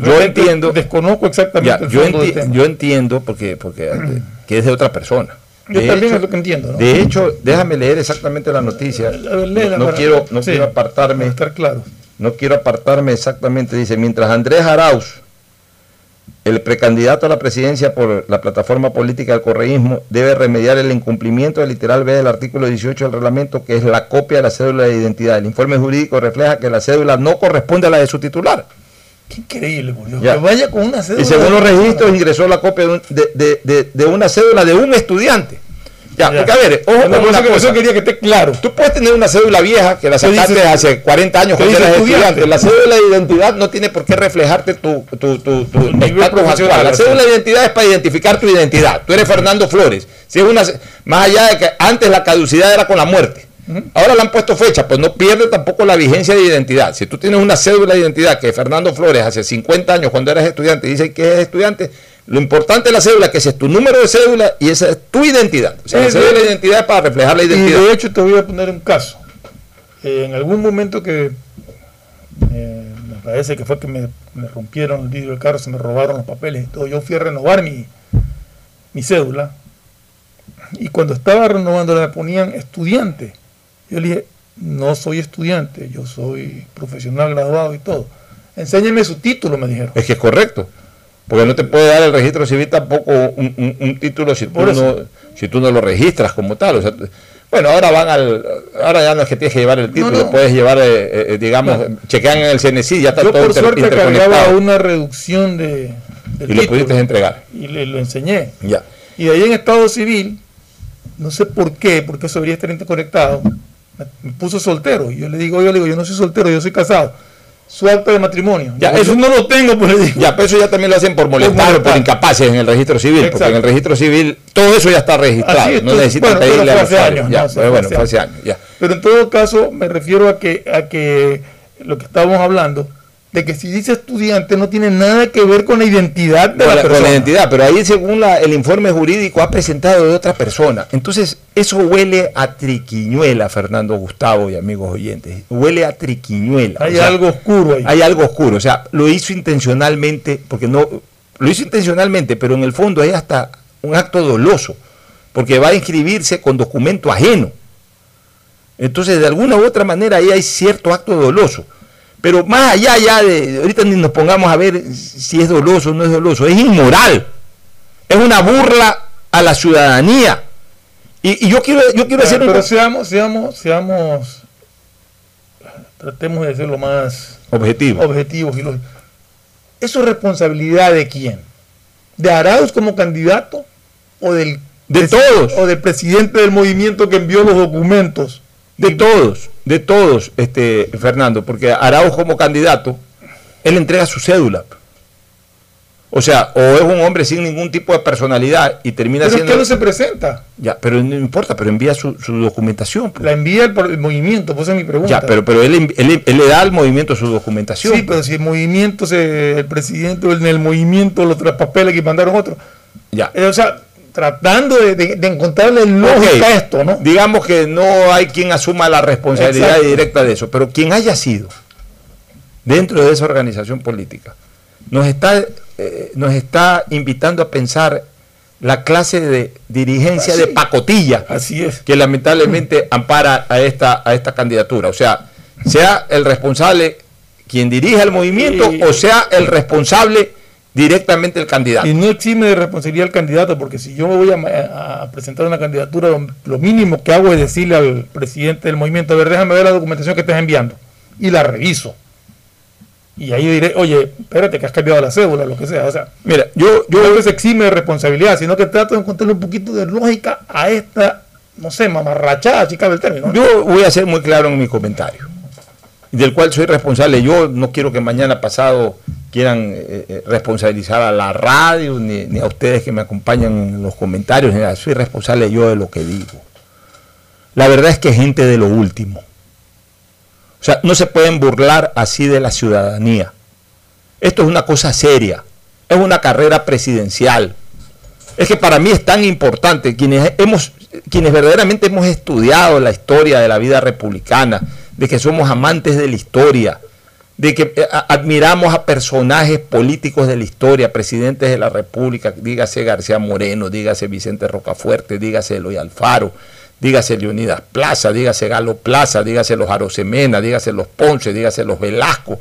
Yo entiendo. Desconozco exactamente Ya, el yo, del enti- tema. yo entiendo porque, porque que es de otra persona. Yo De también hecho- es lo que entiendo. ¿no? De hecho, déjame leer exactamente la noticia. ver, léela no para- quiero, no sí, quiero apartarme. para estar claro. No quiero apartarme exactamente. Dice, mientras Andrés Arauz, el precandidato a la presidencia por la plataforma política del correísmo, debe remediar el incumplimiento del literal B del artículo 18 del reglamento, que es la copia de la cédula de identidad. El informe jurídico refleja que la cédula no corresponde a la de su titular. Qué increíble. Ya. Que vaya con una cédula. Y según los registros ingresó la copia de, un- de- de- de- de una cédula de un estudiante. Ya, porque a ver, ojo No, eso, que- cosa. eso quería que esté claro. Tú puedes tener una cédula vieja que la ¿Qué sacaste hace 40 años cuando eras estudiante? estudiante. La cédula de identidad no tiene por qué reflejarte tu, tu, tu, tu actual. La cédula de identidad es para identificar tu identidad. Tú eres Fernando Flores. Si es una, más allá de que antes la caducidad era con la muerte. Ahora le han puesto fecha, pues no pierde tampoco la vigencia de identidad. Si tú tienes una cédula de identidad que Fernando Flores hace 50 años cuando eras estudiante dice que es estudiante, lo importante de la cédula es que ese es tu número de cédula y esa es tu identidad. O sea, la cédula de identidad es para reflejar la Y identidad. de hecho te voy a poner un caso. Eh, en algún momento que eh, me parece que fue que me, me rompieron el vidrio del carro, se me robaron los papeles y todo. Yo fui a renovar mi, mi cédula y cuando estaba renovando me ponían estudiante. Yo le dije, no soy estudiante, yo soy profesional graduado y todo. Enséñeme su título, me dijeron. Es que es correcto. Porque no te puede dar el registro civil tampoco un, un- un título si tú, no, si tú no lo registras como tal. O sea, bueno, ahora van al. Ahora ya no es que tienes que llevar el título, no. puedes llevar, eh, eh, digamos, chequean en el CNC, ya está Yo todo por suerte cargaba una reducción de, del Y lo pudiste entregar. Y le lo enseñé. Ya. Y de ahí en Estado Civil, no sé por qué, porque eso debería estar interconectado, me, me puso soltero. Y yo le digo, yo le digo, yo no soy soltero, yo soy casado. Su acta de matrimonio. Ya, eso- no lo tengo, pues le digo. Ya, pero eso ya también lo hacen por molestar o por molestar. incapaces en el registro civil, porque en el registro civil todo eso ya está registrado. Es, no necesitan bueno, pedirle hace usuario. años, Ya, no, sí, pues bueno, hace años. Ya. Pero en todo caso, me refiero a que, a que lo que estábamos hablando, de que si dice estudiante no tiene nada que ver con la identidad de con la, la, con la persona. identidad, pero ahí según la- el informe jurídico ha presentado de otra persona. Entonces, eso huele a triquiñuela, Fernando Gustavo y amigos oyentes. Huele a triquiñuela. Hay O sea, algo oscuro ahí. Hay algo oscuro. O sea, lo hizo intencionalmente, porque no. Lo hizo intencionalmente, pero en el fondo hay hasta un acto doloso, porque va a inscribirse con documento ajeno. Entonces, de alguna u otra manera, ahí hay cierto acto doloso. Pero más allá ya de, ahorita ni nos pongamos a ver si es doloso o no es doloso, es inmoral. Es una burla a la ciudadanía. Y, y yo quiero, yo quiero hacer pero seamos, seamos, seamos, tratemos de ser lo más objetivo. objetivos lo- ¿Eso es responsabilidad de quién? ¿De Arauz como candidato? ¿O del, De todos. ¿O del presidente del movimiento que envió los documentos? De todos, de todos, este Fernando, porque Arauz como candidato, él entrega su cédula. O sea, o es un hombre sin ningún tipo de personalidad y termina Pero es siendo. que no se presenta. Ya, pero no importa, pero envía su, su documentación. pues. La envía el, el movimiento, pues esa es mi pregunta. Ya, pero, pero él, él- él le da al movimiento su documentación. Sí, pero si el movimiento, se, el presidente en el movimiento los traspapeles que mandaron otros. Ya. Eh, o sea, tratando de, de- de encontrarle lógica Ok, a esto, ¿no? Digamos que no hay quien asuma la responsabilidad Exacto. directa de eso, pero quien haya sido dentro de esa organización política nos está, eh, nos está invitando a pensar la clase de dirigencia Así. de pacotilla Así es. que lamentablemente ampara a esta, a esta candidatura. O sea, sea el responsable quien dirige el movimiento o sea el responsable directamente el candidato. Y no exime de responsabilidad al candidato, porque si yo me voy a, a presentar una candidatura, lo, mínimo que hago es decirle al presidente del movimiento, a ver, déjame ver la documentación que estás enviando. Y la reviso. Y ahí diré, oye, espérate que has cambiado la cédula, lo que sea. O sea, Mira, yo, yo no es que se exime de responsabilidad, sino que trato de encontrarle un poquito de lógica a esta, no sé, mamarrachada, si cabe el término. ¿no? Yo voy a ser muy claro en mi comentario, del cual soy responsable. Yo no quiero que mañana pasado quieran eh, eh, responsabilizar a la radio, ni, ni a ustedes que me acompañan en los comentarios. Soy responsable yo de lo que digo. La verdad es que gente de lo último. O sea, no se pueden burlar así de la ciudadanía. Esto es una cosa seria. Es una carrera presidencial. Es que para mí es tan importante, quienes, hemos, quienes verdaderamente hemos estudiado la historia de la vida republicana, de que somos amantes de la historia, de que eh, admiramos a personajes políticos de la historia, presidentes de la República, dígase García Moreno, dígase Vicente Rocafuerte, dígase Eloy Alfaro, dígase Leonidas Plaza, dígase Galo Plaza, dígase los Arosemena, dígase los Ponce, dígase los Velasco,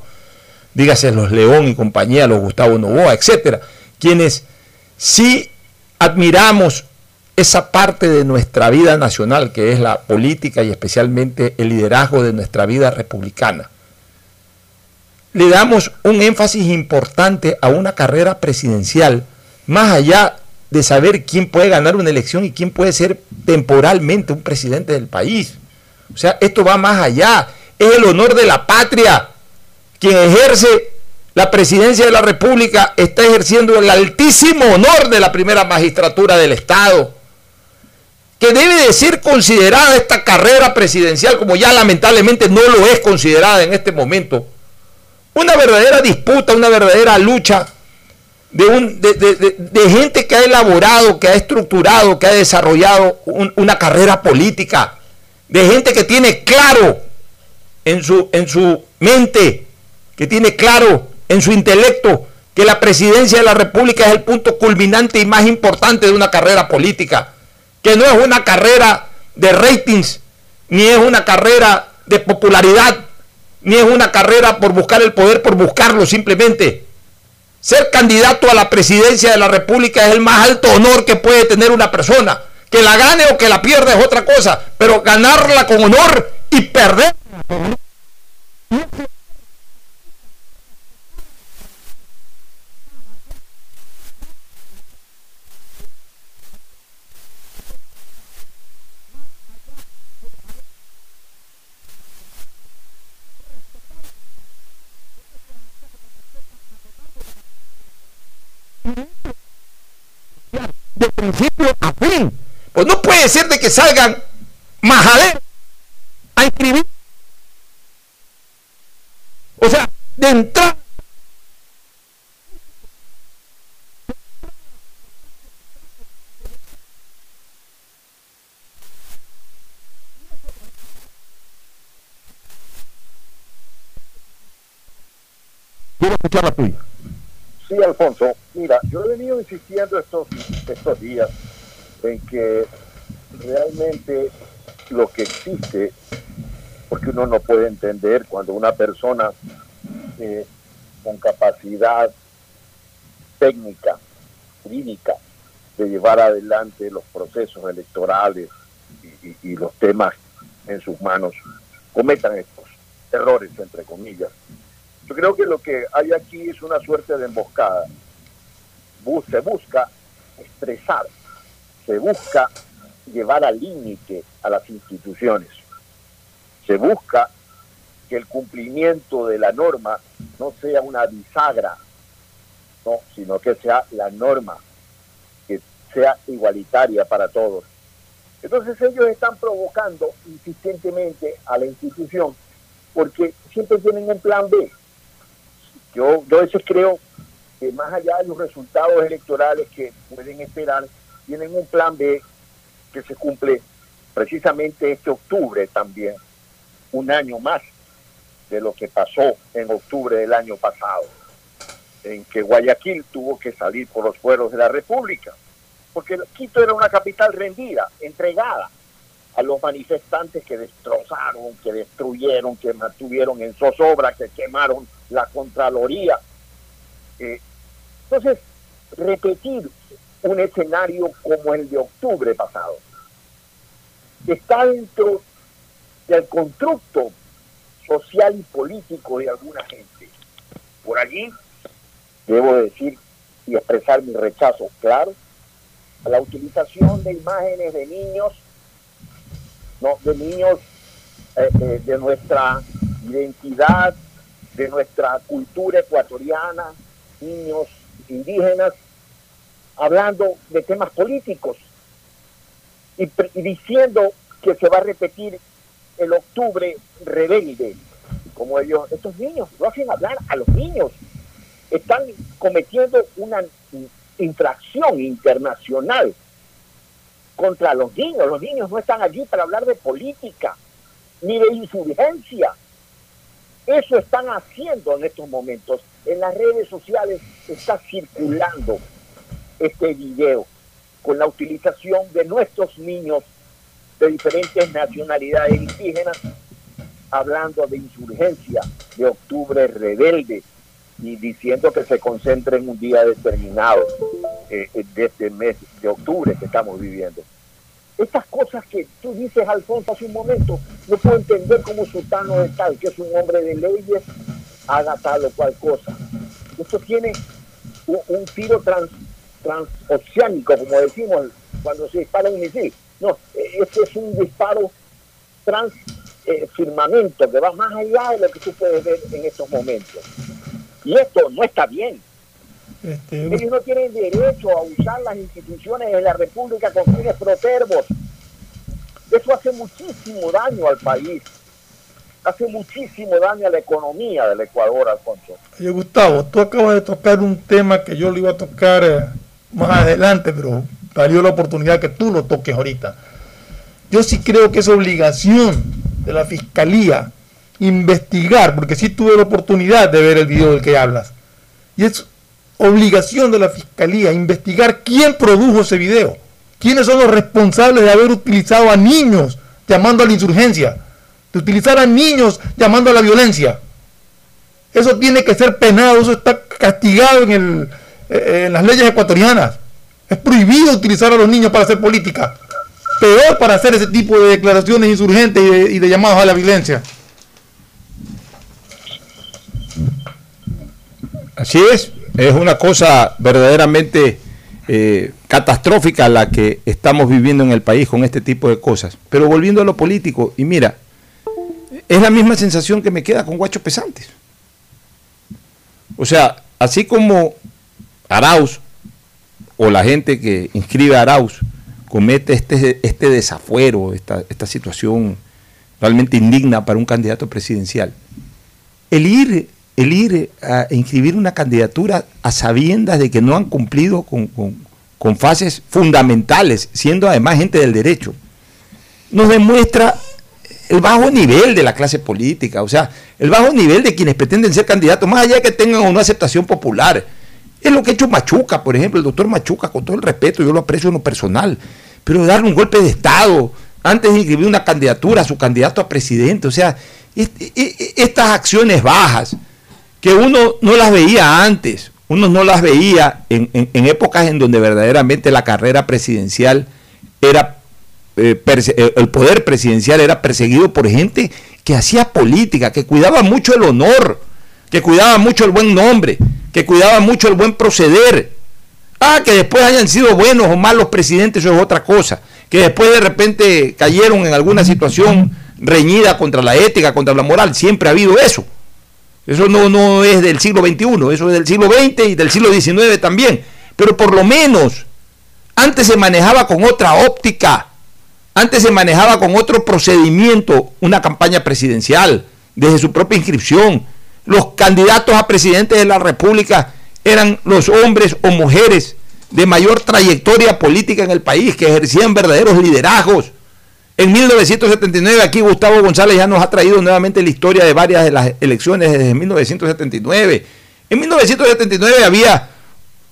dígase los León y compañía, los Gustavo Novoa, etcétera, quienes sí admiramos esa parte de nuestra vida nacional que es la política y especialmente el liderazgo de nuestra vida republicana. Le damos un énfasis importante a una carrera presidencial más allá de saber quién puede ganar una elección y quién puede ser temporalmente un presidente del país. O sea, esto va más allá. Es el honor de la patria. Quien ejerce la presidencia de la República está ejerciendo el altísimo honor de la primera magistratura del Estado. Que debe de ser considerada esta carrera presidencial, como ya lamentablemente no lo es considerada en este momento, una verdadera disputa, una verdadera lucha de, un, de, gente que ha elaborado, que ha estructurado, que ha desarrollado una carrera política, de gente que tiene claro en su, en su mente, que tiene claro en su intelecto que la presidencia de la República es el punto culminante y más importante de una carrera política, que no es una carrera de ratings, ni es una carrera de popularidad, ni es una carrera por buscar el poder, por buscarlo simplemente. Ser candidato a la presidencia de la República es el más alto honor que puede tener una persona. Que la gane o que la pierda es otra cosa, pero ganarla con honor y perder de principio a fin. Pues no puede ser de que salgan majaderos a escribir. O sea, de entrada. Quiero escuchar la tuya. Alfonso. Mira, yo he venido insistiendo estos, estos días en que realmente lo que existe, porque uno no puede entender cuando una persona eh, con capacidad técnica, jurídica, de llevar adelante los procesos electorales y, y los temas en sus manos, cometan estos errores, entre comillas. Yo creo que lo que hay aquí es una suerte de emboscada se busca expresar, se busca llevar al límite a las instituciones, se busca que el cumplimiento de la norma no sea una bisagra, no, sino que sea la norma, que sea igualitaria para todos. Entonces ellos están provocando insistentemente a la institución porque siempre tienen un plan B. Yo, yo a veces creo más allá de los resultados electorales que pueden esperar, tienen un plan B que se cumple precisamente este octubre también, un año más de lo que pasó en octubre del año pasado, en que Guayaquil tuvo que salir por los fueros de la República, porque Quito era una capital rendida, entregada a los manifestantes que destrozaron, que destruyeron, que mantuvieron en zozobra, que quemaron la Contraloría. Eh, entonces, repetir un escenario como el de octubre pasado está dentro del constructo social y político de alguna gente. Por allí debo decir y expresar mi rechazo claro a la utilización de imágenes de niños, no, de niños eh, eh, de nuestra identidad, de nuestra cultura ecuatoriana, niños indígenas hablando de temas políticos y, diciendo que se va a repetir el octubre rebelde, como ellos, estos niños, lo hacen hablar a los niños, están cometiendo una infracción internacional contra los niños. Los niños no están allí para hablar de política ni de insurgencia. Eso están haciendo en estos momentos. En las redes sociales está circulando este video con la utilización de nuestros niños de diferentes nacionalidades indígenas, hablando de insurgencia, de octubre rebelde y diciendo que se concentre en un día determinado eh, de este mes de octubre que estamos viviendo. Estas cosas que tú dices, Alfonso, hace un momento, no puedo entender cómo Sultano de tal, que es un hombre de leyes, haga tal o cual cosa. Esto tiene un, tiro transoceánico, como decimos cuando se dispara un misil. No, este es un disparo transfirmamento que va más allá de lo que tú puedes ver en estos momentos. Y esto no está bien. Este, Ellos no tienen derecho a usar las instituciones de la República con fines protervos. Eso hace muchísimo daño al país. Hace muchísimo daño a la economía del Ecuador, Alfonso. Oye, Gustavo, tú acabas de tocar un tema que yo le iba a tocar eh, más adelante, pero valió la oportunidad que tú lo toques ahorita. Yo sí creo que es obligación de la Fiscalía investigar, porque sí tuve la oportunidad de ver el video del que hablas. Y es obligación de la Fiscalía investigar quién produjo ese video, quiénes son los responsables de haber utilizado a niños llamando a la insurgencia, de utilizar a niños llamando a la violencia. Eso tiene que ser penado, eso está castigado en, el, eh, en las leyes ecuatorianas. Es prohibido utilizar a los niños para hacer política. Peor para hacer ese tipo de declaraciones insurgentes y de, llamados a la violencia. Así es, es una cosa verdaderamente eh, catastrófica la que estamos viviendo en el país con este tipo de cosas. Pero volviendo a lo político, y mira, es la misma sensación que me queda con Guacho Pesantes. O sea, así como Arauz o la gente que inscribe a Arauz comete este, este desafuero, esta, esta situación realmente indigna para un candidato presidencial, el ir, el ir a inscribir una candidatura a sabiendas de que no han cumplido con, con fases fundamentales, siendo además gente del derecho, nos demuestra el bajo nivel de la clase política, o sea, el bajo nivel de quienes pretenden ser candidatos, más allá de que tengan una aceptación popular. Es lo que ha hecho Machuca, por ejemplo, el doctor Machuca, con todo el respeto, yo lo aprecio en lo personal, pero darle un golpe de Estado antes de inscribir una candidatura a su candidato a presidente, o sea, estas acciones bajas, que uno no las veía antes, uno no las veía en, épocas en donde verdaderamente la carrera presidencial era, eh, eh, el poder presidencial era perseguido por gente que hacía política, que cuidaba mucho el honor, que cuidaba mucho el buen nombre, que cuidaba mucho el buen proceder. Ah, que después hayan sido buenos o malos presidentes, eso es otra cosa. Que después de repente cayeron en alguna situación reñida contra la ética, contra la moral. Siempre ha habido eso. Eso no, no es del siglo XXI, eso es del siglo XX y del siglo XIX también. Pero por lo menos, antes se manejaba con otra óptica. Antes se manejaba con otro procedimiento una campaña presidencial, desde su propia inscripción, los candidatos a presidente de la República eran los hombres o mujeres de mayor trayectoria política en el país, que ejercían verdaderos liderazgos. En 1979 aquí Gustavo González ya nos ha traído nuevamente la historia de varias de las elecciones desde 1979. En 1979 había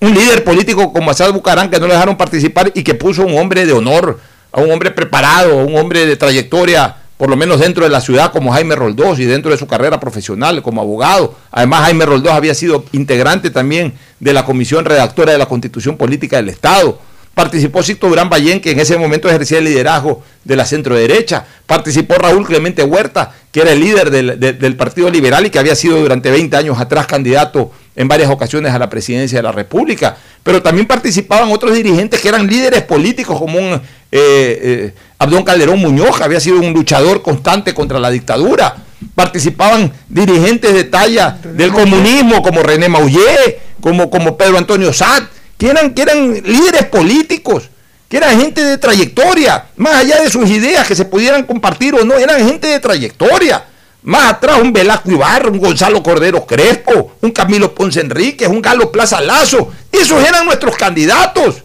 un líder político como Asad Bucarán que no le dejaron participar y que puso a un hombre de honor, a un hombre preparado, a un hombre de trayectoria por lo menos dentro de la ciudad, como Jaime Roldós y dentro de su carrera profesional como abogado. Además, Jaime Roldós había sido integrante también de la comisión redactora de la Constitución Política del Estado. Participó Sito Durán Ballén, que en ese momento ejercía el liderazgo de la centro derecha. Participó Raúl Clemente Huerta, que era el líder del, del, Partido Liberal y que había sido durante 20 años atrás candidato en varias ocasiones a la presidencia de la República. Pero también participaban otros dirigentes que eran líderes políticos, como un, eh, eh, Abdón Calderón Muñoz, que había sido un luchador constante contra la dictadura. Participaban dirigentes de talla del comunismo, como René Maullé, como, como Pedro Antonio Sat que eran, que eran líderes políticos, que eran gente de trayectoria, más allá de sus ideas que se pudieran compartir o no, eran gente de trayectoria. Más atrás un Velasco Ibarra, un Gonzalo Cordero Crespo, un Camilo Ponce Enríquez, un Galo Plaza Lazo. Esos eran nuestros candidatos.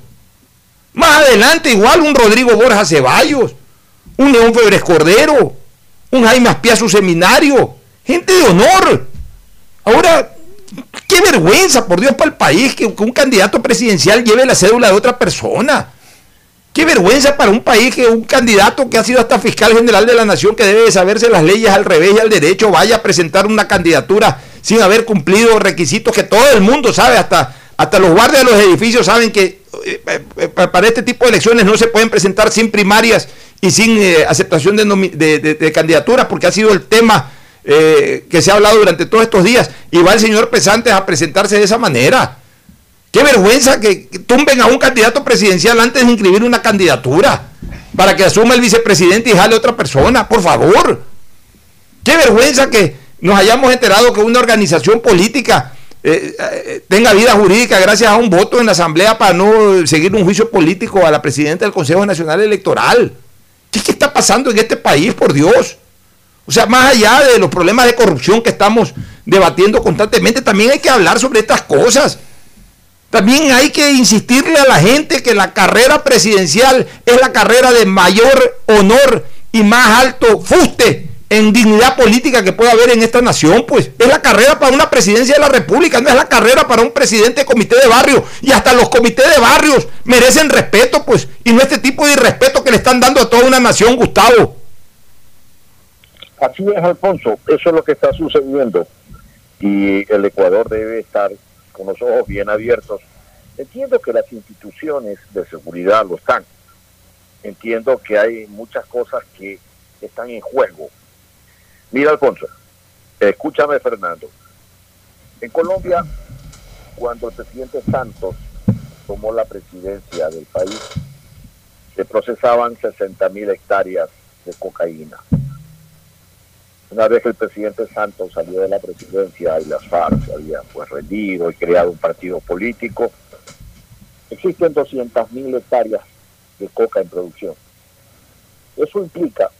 Más adelante igual un Rodrigo Borja Ceballos, un León Febres Cordero, un Jaime Aspiazu Seminario. Gente de honor. Ahora Qué vergüenza, por Dios, para el país que, un candidato presidencial lleve la cédula de otra persona. Qué vergüenza para un país que un candidato que ha sido hasta fiscal general de la nación, que debe de saberse las leyes al revés y al derecho, vaya a presentar una candidatura sin haber cumplido requisitos que todo el mundo sabe, hasta, hasta los guardias de los edificios saben que eh, eh, para este tipo de elecciones no se pueden presentar sin primarias y sin eh, aceptación de candidaturas, porque ha sido el tema eh, que se ha hablado durante todos estos días. Y va el señor Pesantes a presentarse de esa manera. Qué vergüenza que tumben a un candidato presidencial antes de inscribir una candidatura para que asuma el vicepresidente y jale otra persona, por favor. Qué vergüenza que nos hayamos enterado que una organización política eh, eh, tenga vida jurídica gracias a un voto en la Asamblea para no seguir un juicio político a la presidenta del Consejo Nacional Electoral. ¿Qué, qué está pasando en este país, por Dios? O sea, más allá de los problemas de corrupción que estamos debatiendo constantemente, también hay que hablar sobre estas cosas. También hay que insistirle a la gente que la carrera presidencial es la carrera de mayor honor y más alto fuste en dignidad política que pueda haber en esta nación, pues es la carrera para una presidencia de la República, no es la carrera para un presidente de comité de barrio. Y hasta los comités de barrios merecen respeto, pues, y no este tipo de irrespeto que le están dando a toda una nación, Gustavo. Así es, Alfonso, eso es lo que está sucediendo. Y el Ecuador debe estar con los ojos bien abiertos. Entiendo que las instituciones de seguridad lo están. Entiendo que hay muchas cosas que están en juego. Mira, Alfonso, escúchame, Fernando. En Colombia, cuando el presidente Santos tomó la presidencia del país, se procesaban 60 mil hectáreas de cocaína. Una vez que el presidente Santos salió de la presidencia y las FARC se habían pues rendido y creado un partido político, existen 200.000 hectáreas de coca en producción. Eso implica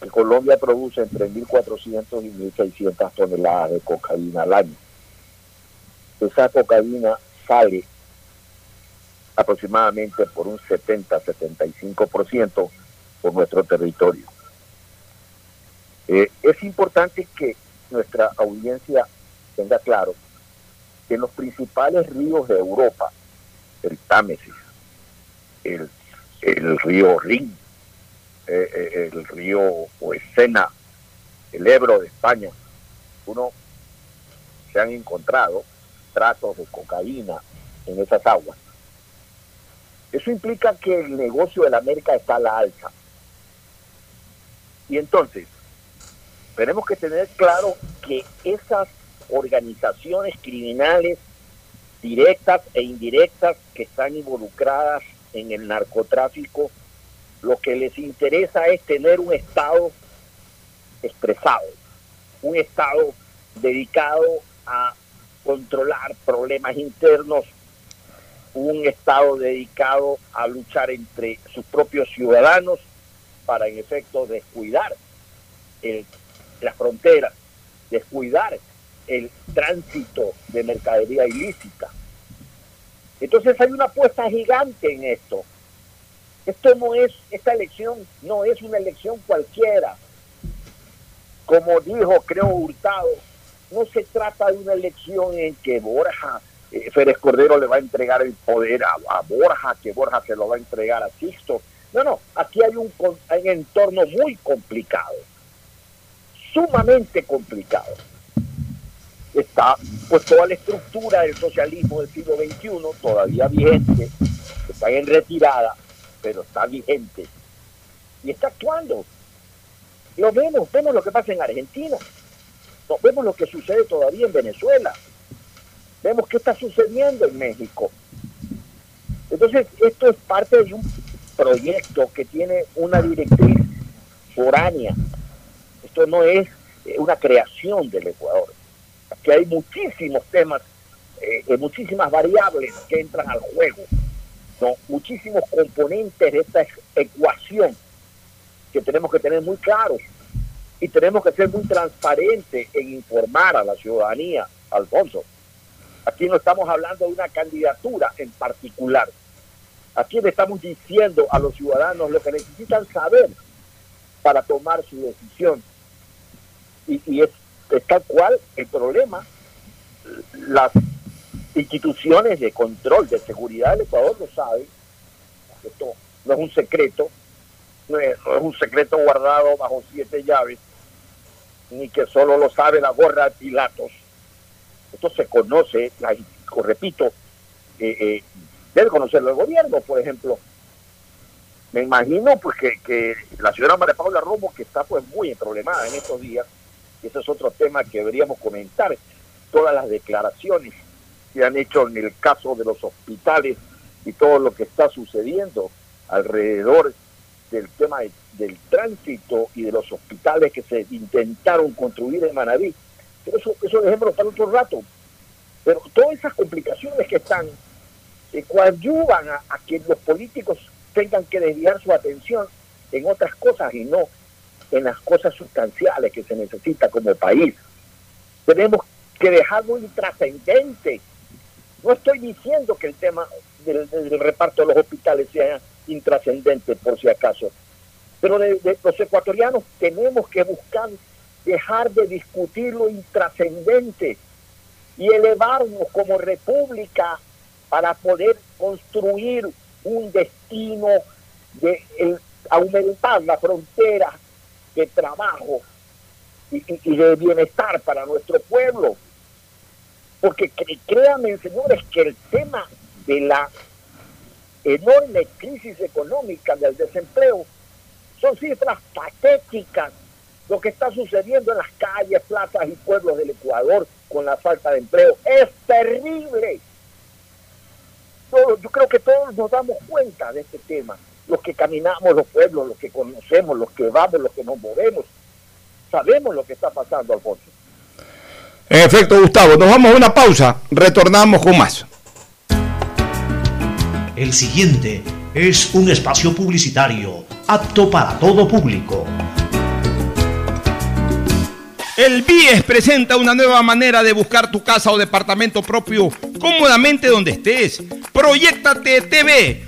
que Colombia produce entre 1.400 y 1.600 toneladas de cocaína al año. Esa cocaína sale aproximadamente por un 70-75% por nuestro territorio. Eh, es importante que nuestra audiencia tenga claro que en los principales ríos de Europa, el Támesis, el, río Rin, eh, eh, el río Oesena, el Ebro de España, uno se han encontrado tratos de cocaína en esas aguas. Eso implica que el negocio de la América está a la alza. Y entonces, tenemos que tener claro que esas organizaciones criminales directas e indirectas que están involucradas en el narcotráfico, lo que les interesa es tener un Estado expresado, un Estado dedicado a controlar problemas internos, un Estado dedicado a luchar entre sus propios ciudadanos para en efecto descuidar el las fronteras, descuidar el tránsito de mercadería ilícita. Entonces hay una apuesta gigante en esto. Esto no es, esta elección no es una elección cualquiera. Como dijo, creo, Hurtado, no se trata de una elección en que Borja, eh, Férez Cordero le va a entregar el poder a, Borja, que Borja se lo va a entregar a Sixto. No, no, aquí hay un, hay un entorno muy complicado sumamente complicado. Está pues toda la estructura del socialismo del siglo XXI todavía vigente, está en retirada, pero está vigente y está actuando. Lo vemos, vemos lo que pasa en Argentina, vemos lo que sucede todavía en Venezuela, vemos qué está sucediendo en México. Entonces, esto es parte de un proyecto que tiene una directriz foránea, no es eh, una creación del Ecuador. Aquí hay muchísimos temas, eh, muchísimas variables que entran al juego, ¿no? muchísimos componentes de esta ecuación que tenemos que tener muy claros y tenemos que ser muy transparentes en informar a la ciudadanía, Alfonso. Aquí no estamos hablando de una candidatura en particular. Aquí le estamos diciendo a los ciudadanos lo que necesitan saber para tomar su decisión y, es, tal cual el problema. Las instituciones de control de seguridad del Ecuador lo saben. Esto no es un secreto, no es, un secreto guardado bajo siete llaves, ni que solo lo sabe la gorra de Pilatos. Esto se conoce, repito, eh, eh, debe conocerlo el gobierno, por ejemplo. Me imagino pues que, que la señora María Paula Romo, que está pues muy problemada en estos días, ese es otro tema que deberíamos comentar, todas las declaraciones que han hecho en el caso de los hospitales y todo lo que está sucediendo alrededor del tema del tránsito y de los hospitales que se intentaron construir en Manaví. Pero eso, eso dejémoslo para otro rato. Pero todas esas complicaciones que están eh, coadyuvan a que los políticos tengan que desviar su atención en otras cosas y no en las cosas sustanciales que se necesita como país. Tenemos que dejarlo intrascendente. No estoy diciendo que el tema del, reparto de los hospitales sea intrascendente, por si acaso, pero de, los ecuatorianos tenemos que buscar dejar de discutir lo intrascendente y elevarnos como república para poder construir un destino de aumentar la frontera de trabajo y, de bienestar para nuestro pueblo. Porque créanme, señores, que el tema de la enorme crisis económica del desempleo son cifras patéticas lo que está sucediendo en las calles, plazas y pueblos del Ecuador con la falta de empleo. Es terrible. Yo creo que todos nos damos cuenta de este tema. Los que caminamos los pueblos, los que conocemos, los que vamos, los que nos movemos, sabemos lo que está pasando, Alfonso. En efecto, Gustavo, nos vamos a una pausa. Retornamos con más. El siguiente es un espacio publicitario apto para todo público. El BIES presenta una nueva manera de buscar tu casa o departamento propio cómodamente donde estés. Proyectate TV,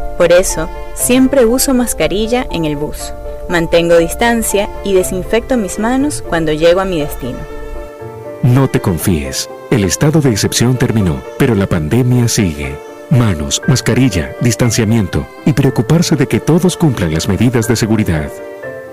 Por eso, siempre uso mascarilla en el bus. Mantengo distancia y desinfecto mis manos cuando llego a mi destino. No te confíes. El estado de excepción terminó, pero la pandemia sigue. Manos, mascarilla, distanciamiento y preocuparse de que todos cumplan las medidas de seguridad.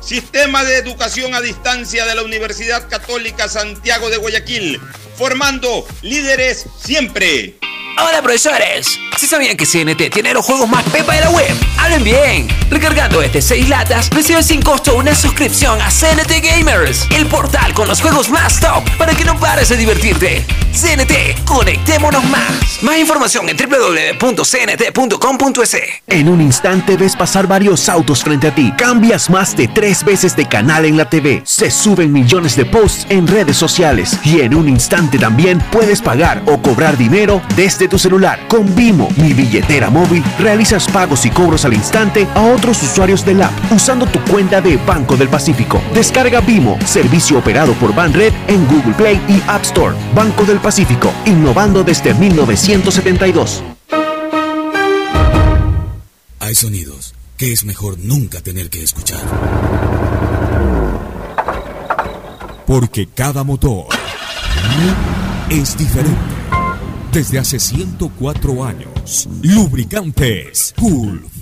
Sistema de Educación a Distancia de la Universidad Católica Santiago de Guayaquil, formando líderes siempre. Hola profesores, ¿sí sabían que CNT tiene los juegos más pepa de la web? ¡Hablen bien! Recargando este 6 latas, recibes sin costo una suscripción a CNT Gamers, el portal con los juegos más top para que no pares de divertirte. CNT, conectémonos más. Más información en www.cnt.com.es. En un instante ves pasar varios autos frente a ti. Cambias más de tres veces de canal en la TV. Se suben millones de posts en redes sociales. Y en un instante también puedes pagar o cobrar dinero desde de tu celular. Con Vimo, mi billetera móvil, realizas pagos y cobros al instante a otros usuarios del app usando tu cuenta de Banco del Pacífico. Descarga Vimo, servicio operado por Banred en Google Play y App Store. Banco del Pacífico, innovando desde 1972. Hay sonidos que es mejor nunca tener que escuchar. Porque cada motor es diferente. Desde hace 104 años, Lubricantes Gulf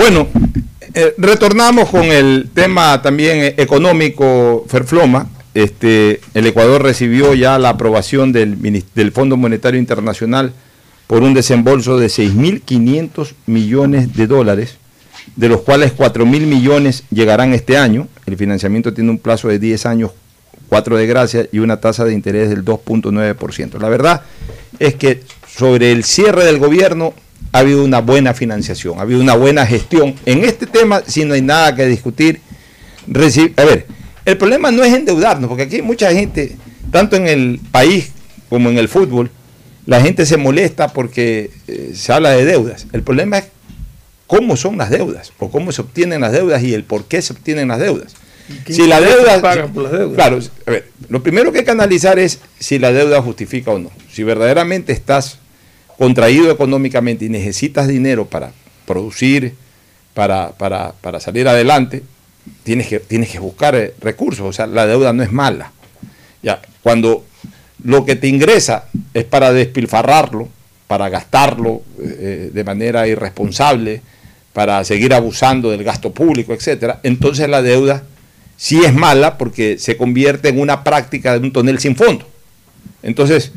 Bueno, eh, retornamos con el tema también eh, económico, Ferfloma. Este, el Ecuador recibió ya la aprobación del, del Fondo Monetario Internacional por un desembolso de 6.500 millones de dólares, de los cuales 4.000 millones llegarán este año. El financiamiento tiene un plazo de 10 años, 4 de gracia y una tasa de interés del 2.9%. La verdad es que sobre el cierre del gobierno ha habido una buena financiación, ha habido una buena gestión. En este tema, si no hay nada que discutir, a ver, el problema no es endeudarnos, porque aquí hay mucha gente, tanto en el país como en el fútbol, la gente se molesta porque eh, se habla de deudas. El problema es cómo son las deudas, o cómo se obtienen las deudas y el por qué se obtienen las deudas. Si la deuda... pagan por las deudas? Claro, a ver, lo primero que hay que analizar es si la deuda justifica o no. Si verdaderamente estás contraído económicamente y necesitas dinero para producir, para, para, para salir adelante, tienes que, tienes que buscar eh, recursos. O sea, la deuda no es mala. Ya, cuando lo que te ingresa es para despilfarrarlo, para gastarlo eh, de manera irresponsable, para seguir abusando del gasto público, etcétera, entonces la deuda sí es mala porque se convierte en una práctica de un tonel sin fondo. Entonces,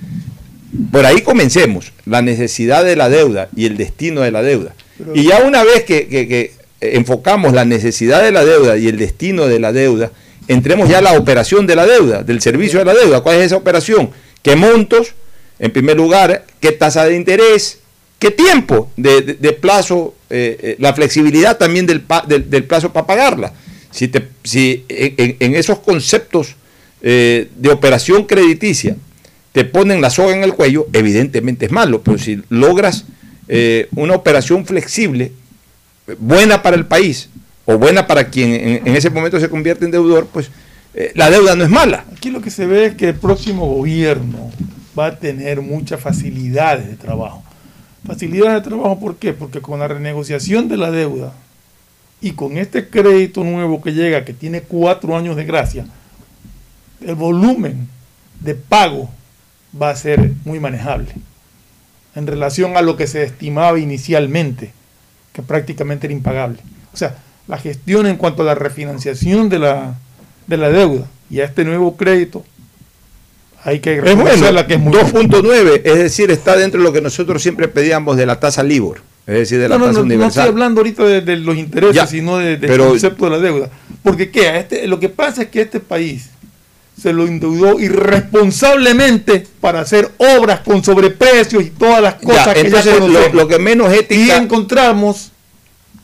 por ahí comencemos, la necesidad de la deuda y el destino de la deuda. y ya una vez que, que- que enfocamos la necesidad de la deuda y el destino de la deuda, entremos ya a la operación de la deuda, del servicio de la deuda. ¿Cuál es esa operación? ¿Qué montos? En primer lugar, ¿qué tasa de interés? ¿Qué tiempo de, de- de plazo? eh, eh, la flexibilidad también del, pa- del- del plazo para pagarla. Si, te- si en, en- en esos conceptos eh, de operación crediticia te ponen la soga en el cuello, evidentemente es malo, pero si logras eh, una operación flexible, buena para el país o buena para quien en, en ese momento se convierte en deudor, pues eh, la deuda no es mala. Aquí lo que se ve es que el próximo gobierno va a tener muchas facilidades de trabajo. Facilidades de trabajo, ¿por qué? Porque con la renegociación de la deuda y con este crédito nuevo que llega, que tiene cuatro años de gracia, el volumen de pago va a ser muy manejable en relación a lo que se estimaba inicialmente, que prácticamente era impagable. O sea, la gestión en cuanto a la refinanciación de la, de la deuda y a este nuevo crédito, hay que Es bueno, reconocerla que es muy 2.9, es decir, está dentro de lo que nosotros siempre pedíamos de la tasa LIBOR, es decir, de la no, tasa no, no estoy universal. hablando ahorita de, de los intereses, Ya, sino de- del pero- concepto de la deuda. Porque ¿qué? Este, lo que pasa es que este país se lo endeudó irresponsablemente para hacer obras con sobreprecios y todas las cosas que ya entonces, lo- conocemos. lo que menos ética- Y encontramos,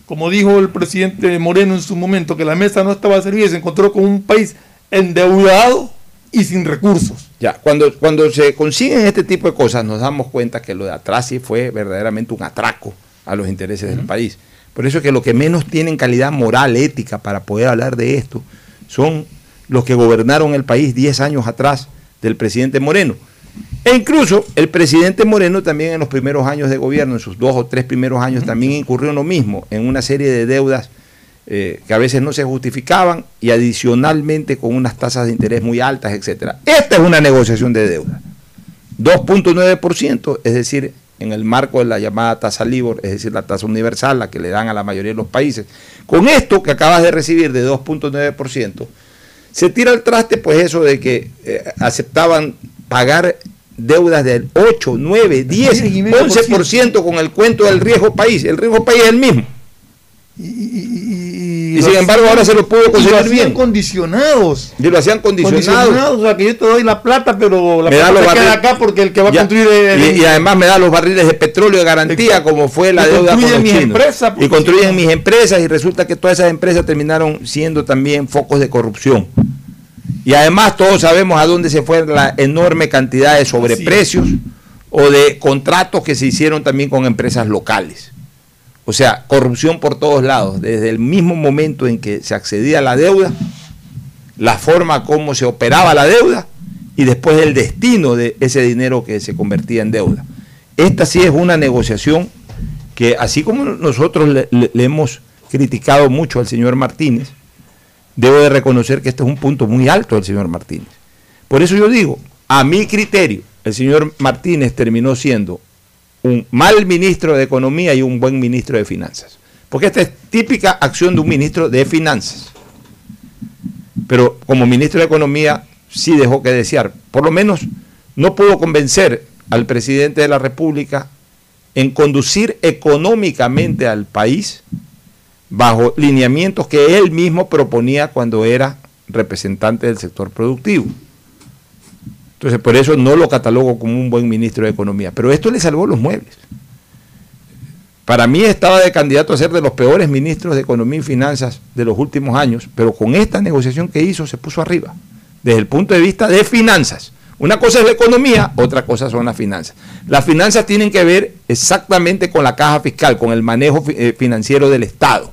como dijo el presidente Moreno en su momento, que la mesa no estaba servida y se encontró con un país endeudado y sin recursos. Ya, cuando, cuando se consiguen este tipo de cosas, nos damos cuenta que lo de atrás sí fue verdaderamente un atraco a los intereses del país. Por eso es que lo que menos tienen calidad moral, ética para poder hablar de esto, son los que gobernaron el país 10 años atrás del presidente Moreno. E incluso el presidente Moreno también en los primeros años de gobierno, en sus dos o tres primeros años, también incurrió en lo mismo, en una serie de deudas eh, que a veces no se justificaban y adicionalmente con unas tasas de interés muy altas, etcétera. Esta es una negociación de deuda. 2.9%, es decir, en el marco de la llamada tasa LIBOR, es decir, la tasa universal, la que le dan a la mayoría de los países. Con esto que acabas de recibir de 2.9%, se tira al traste pues eso de que eh, aceptaban pagar deudas del 8, 9, 10, 11% con el cuento del riesgo país. El riesgo país es el mismo. Y, sin embargo ahora se lo pudo conseguir bien. condicionados. Y lo hacían condicionados. O sea, que yo te doy la plata, pero la Me da plata los se queda acá porque el que va a construir es- y, y además me da los barriles de petróleo de garantía, como fue la deuda con los mis chinos. empresas, porque y construyen mis empresas y resulta que todas esas empresas terminaron siendo también focos de corrupción. Y además todos sabemos a dónde se fue la enorme cantidad de sobreprecios o de contratos que se hicieron también con empresas locales. O sea, corrupción por todos lados, desde el mismo momento en que se accedía a la deuda, la forma como se operaba la deuda y después el destino de ese dinero que se convertía en deuda. Esta sí es una negociación que así como nosotros le, hemos criticado mucho al señor Martínez, debo de reconocer que este es un punto muy alto del señor Martínez. Por eso yo digo, a mi criterio, el señor Martínez terminó siendo un mal ministro de Economía y un buen ministro de Finanzas. Porque esta es típica acción de un ministro de Finanzas. Pero como ministro de Economía sí dejó que desear. Por lo menos no pudo convencer al presidente de la República en conducir económicamente al país bajo lineamientos que él mismo proponía cuando era representante del sector productivo. Entonces, por eso no lo catalogo como un buen ministro de Economía. Pero esto le salvó los muebles. Para mí estaba de candidato a ser de los peores ministros de Economía y Finanzas de los últimos años, pero con esta negociación que hizo se puso arriba, desde el punto de vista de finanzas. Una cosa es la economía, otra cosa son las finanzas. Las finanzas tienen que ver exactamente con la caja fiscal, con el manejo eh, financiero del Estado,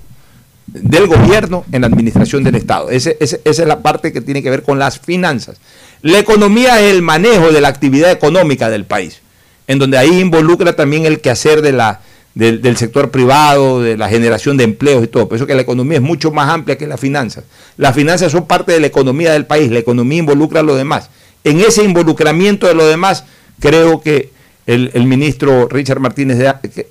del gobierno en la administración del Estado. Ese- esa es la parte que tiene que ver con las finanzas. La economía es el manejo de la actividad económica del país, en donde ahí involucra también el quehacer de la, del, sector privado, de la generación de empleos y todo. Por eso que la economía es mucho más amplia que las finanzas. Las finanzas son parte de la economía del país, la economía involucra a lo demás. En ese involucramiento de lo demás, creo que el, el ministro Richard Martínez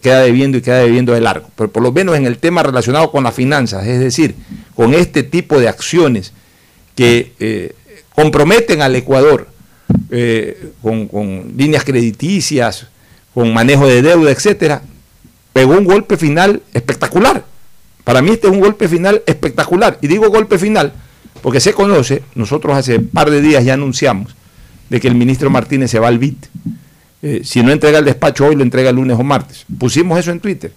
queda debiendo y queda debiendo de largo. Pero por lo menos en el tema relacionado con las finanzas, es decir, con este tipo de acciones que eh, comprometen al Ecuador eh, con, líneas crediticias, con manejo de deuda, etcétera, pegó un golpe final espectacular. Para mí este es un golpe final espectacular. Y digo golpe final porque se conoce, nosotros hace un par de días ya anunciamos de que el ministro Martínez se va al BIT. Eh, si no entrega el despacho hoy, lo entrega el lunes o martes. Pusimos eso en Twitter.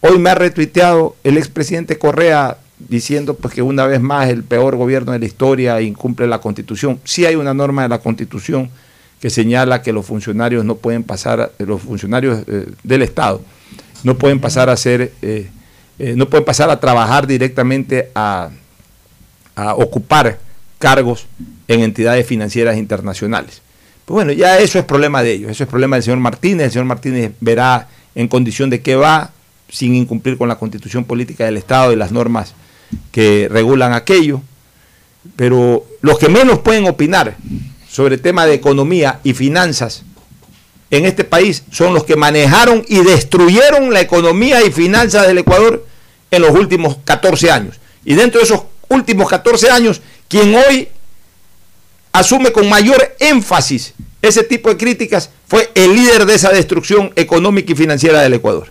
Hoy me ha retuiteado el expresidente Correa diciendo pues que una vez más el peor gobierno de la historia incumple la constitución. Sí hay una norma de la constitución que señala que los funcionarios no pueden pasar, a- los funcionarios eh, del Estado no pueden pasar a ser, eh, eh, no pueden pasar a trabajar directamente a, a ocupar cargos en entidades financieras internacionales. Pues bueno, ya eso es problema de ellos, eso es problema del señor Martínez, el señor Martínez verá en condición de qué va, sin incumplir con la constitución política del Estado y las normas que regulan aquello, pero los que menos pueden opinar sobre tema de economía y finanzas en este país son los que manejaron y destruyeron la economía y finanzas del Ecuador en los últimos 14 años. Y dentro de esos últimos 14 años, quien hoy asume con mayor énfasis ese tipo de críticas fue el líder de esa destrucción económica y financiera del Ecuador.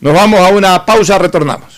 Nos vamos a una pausa, retornamos.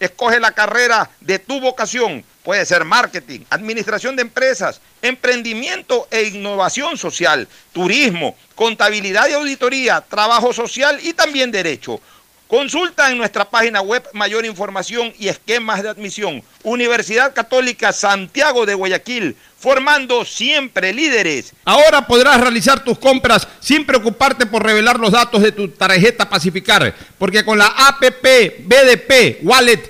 Escoge la carrera de tu vocación. Puede ser marketing, administración de empresas, emprendimiento e innovación social, turismo, contabilidad y auditoría, trabajo social y también derecho. Consulta en nuestra página web mayor información y esquemas de admisión. Universidad Católica Santiago de Guayaquil, formando siempre líderes. Ahora podrás realizar tus compras sin preocuparte por revelar los datos de tu tarjeta Pacificar, porque con la APP BDP Wallet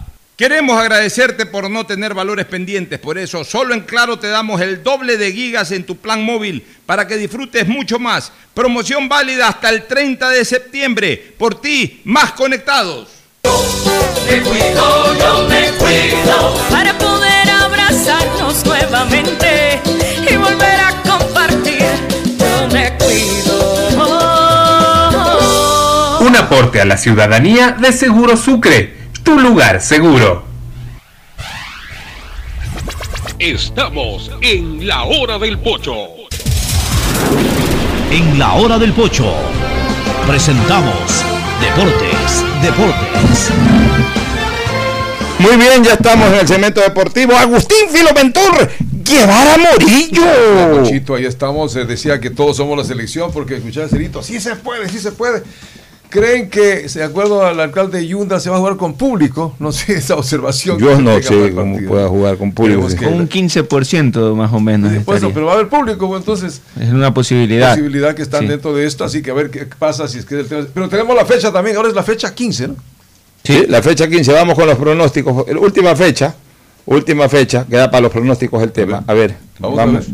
Queremos agradecerte por no tener valores pendientes, por eso solo en Claro te damos el doble de gigas en tu plan móvil para que disfrutes mucho más. Promoción válida hasta el 30 de septiembre. Por ti, más conectados. Me cuido, yo me cuido para poder abrazarnos nuevamente y volver a compartir. Yo me cuido. Un aporte a la ciudadanía de Seguro Sucre, tu lugar seguro. Estamos en la hora del pocho. En la hora del pocho presentamos Deportes, Deportes. Muy bien, ya estamos en el segmento deportivo. Agustín Filomentor, llevar a Morillo. Chito, ahí estamos. eh, decía que todos somos la selección porque escuchaba Cerito, sí se puede, sí se puede. ¿Creen que, de acuerdo al alcalde de Yunda, se va a jugar con público? No sé, esa observación. Yo no sé cómo pueda jugar con público. Que- Con un 15% más o menos. Pues, no, estaría. pero va a haber público, entonces Es una posibilidad. posibilidad que están Sí. dentro de esto, así que a ver qué pasa si es que es el tema. Pero tenemos la fecha también, ahora es la fecha 15, ¿no? Sí, la fecha 15, vamos con los pronósticos. La última fecha, última fecha, queda para los pronósticos el tema. A ver, Vamos vamos. a ver.